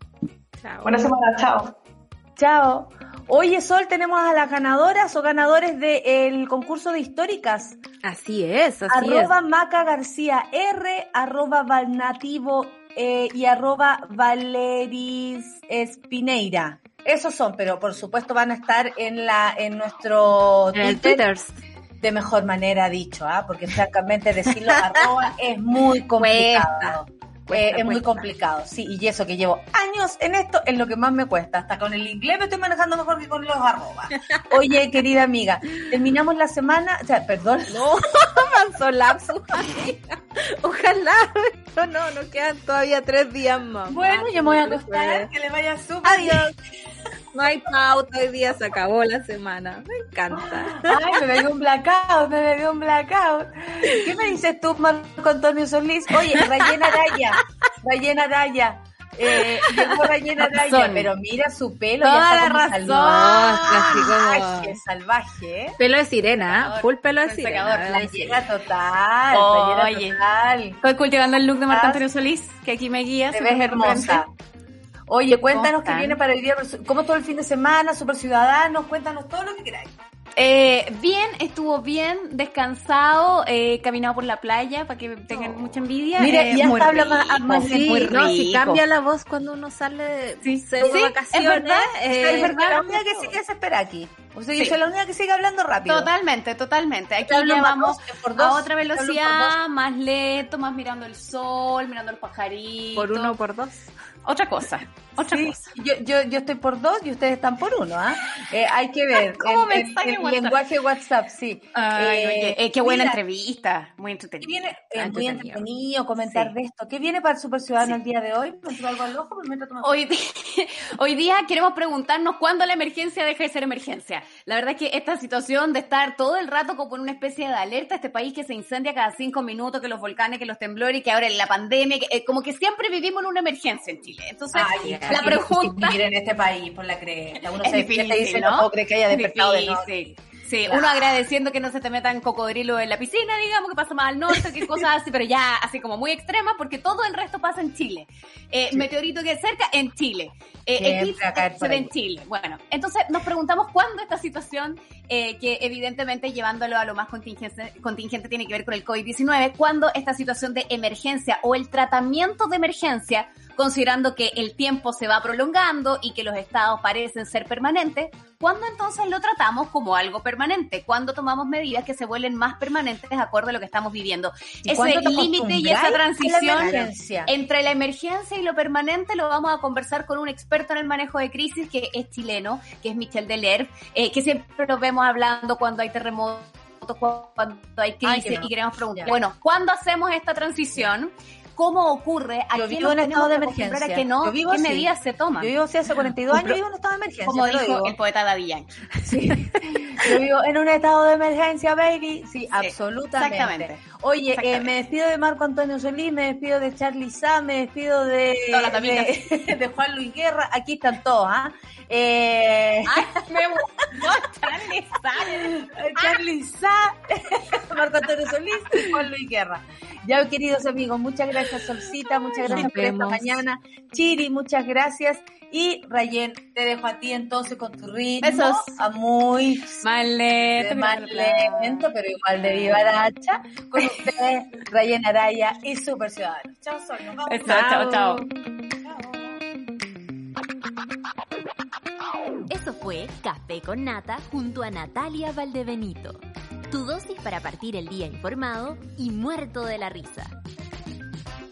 Buena semana. Chao. Chao. Oye, Sol, tenemos a las ganadoras o ganadores del concurso de históricas. Así es, así arroba Maca García R, arroba Valnativo eh, y arroba Valeris Espineira. Esos son, pero por supuesto van a estar en la en nuestro Twitter. De mejor manera dicho, ¿ah? porque francamente decirlo arroba es muy complicado. Eh, es muy complicado, sí, y eso que llevo años en esto es lo que más me cuesta. Hasta con el inglés me estoy manejando mejor que con los arrobas. Oye, querida amiga, terminamos la semana, o sea, perdón. No, lapso. Ojalá. No, no, nos quedan todavía tres días más. Bueno, yo me voy a acostar, que le vaya súper. Adiós. No hay pauta, hoy día se acabó la semana. Me encanta. Ay, me bebió un blackout, me bebió un blackout. ¿Qué me dices tú, Marco Antonio Solís? Oye, Rayena Araya, Rayena Araya. Eh, llegó Rayena Araya, pero mira su pelo. Toda la razón. Salvaje, salvaje. ¿eh? Pelo de sirena, full pelo de sirena. Playera total, Oye, total. Estoy cultivando el look de Marco Antonio Solís, que aquí me guía. Te ves hermosa. Oye, cuéntanos qué viene para el día, cómo todo el fin de semana, Super Ciudadanos, cuéntanos todo lo que queráis. Eh, bien, estuvo bien, descansado, eh, caminado por la playa para que tengan mucha envidia. Mira, eh, ya está habla más, más muy rico. No, si cambia la voz cuando uno sale sí, sí, vacaciones. Es verdad, eh, es verdad. la única que sigue se espera aquí. O sea, yo soy la única que sigue hablando rápido. Totalmente, totalmente. Aquí ya vamos a otra velocidad, más lento, más mirando el sol, mirando los pajaritos. Por uno o por dos otra cosa. Otra cosa. Yo, yo, yo estoy por dos y ustedes están por uno, ¿ah? ¿eh? hay que ver. ¿Cómo me en, en lenguaje WhatsApp, sí. Ay, eh, eh, qué buena entrevista. Muy entretenida. Viene, eh, muy entretenido comentar de esto. ¿Qué viene para el Super Ciudadano el día de hoy? ¿Me algo al ojo? Hoy, día, hoy día queremos preguntarnos cuándo la emergencia deja de ser emergencia. La verdad es que esta situación de estar todo el rato como en una especie de alerta, este país que se incendia cada cinco minutos, que los volcanes, que los temblores, que ahora en la pandemia, que, como que siempre vivimos en una emergencia en Chile. Entonces, la pregunta... Vivir en este país, por la creencia. Uno se difícil, dice, no, no que haya despertado de Sí, uno agradeciendo que no se te metan cocodrilo en la piscina, digamos, que pasa más al norte, que cosas así, pero ya así como muy extremas, porque todo el resto pasa en Chile. Eh, Meteorito que es cerca, en Chile. Eh, se ve en Chile. Bueno, entonces nos preguntamos cuándo esta situación, eh, que evidentemente llevándolo a lo más contingente, contingente tiene que ver con el COVID-19, cuándo esta situación de emergencia o el tratamiento de emergencia considerando que el tiempo se va prolongando y que los estados parecen ser permanentes, ¿cuándo entonces lo tratamos como algo permanente? ¿Cuándo tomamos medidas que se vuelven más permanentes de acuerdo a lo que estamos viviendo? Ese límite y esa transición entre la emergencia y lo permanente lo vamos a conversar con un experto en el manejo de crisis que es chileno, que es Michel Delerve, eh, que siempre nos vemos hablando cuando hay terremotos cuando hay crisis y queremos preguntar, bueno, ¿cuándo hacemos esta transición? Cómo ocurre, a yo vivo en estado de emergencia. Que no, ¿Qué medidas se toman? Yo vivo hace 42 años, vivo en estado de emergencia. Como dijo el poeta Daddy Yankee. Sí. yo vivo en un estado de emergencia, baby. Sí, absolutamente. Exactamente. Oye, eh, me despido de Marco Antonio Solís, me despido de Charlie Sá, me despido de, de, de, Juan Luis Guerra. Aquí están todos, ¿ah? Eh... Ay, me no, Charlie Sá. Charlie Sá, Marco Antonio Solís y Juan Luis Guerra. Ya, queridos amigos, muchas gracias, Solcita, muchas gracias por esta mañana. Chiri, muchas gracias. Y Rayen, te dejo a ti entonces con tu ritmo. Besos. A muy más lento, más lento, pero igual de vivaracha. Con ustedes, Rayen Araya y Super Ciudadano. Chao, Sol. Nos vamos. chao, chao. Eso fue Café con Nata junto a Natalia Valdebenito. Tu dosis para partir el día informado y muerto de la risa.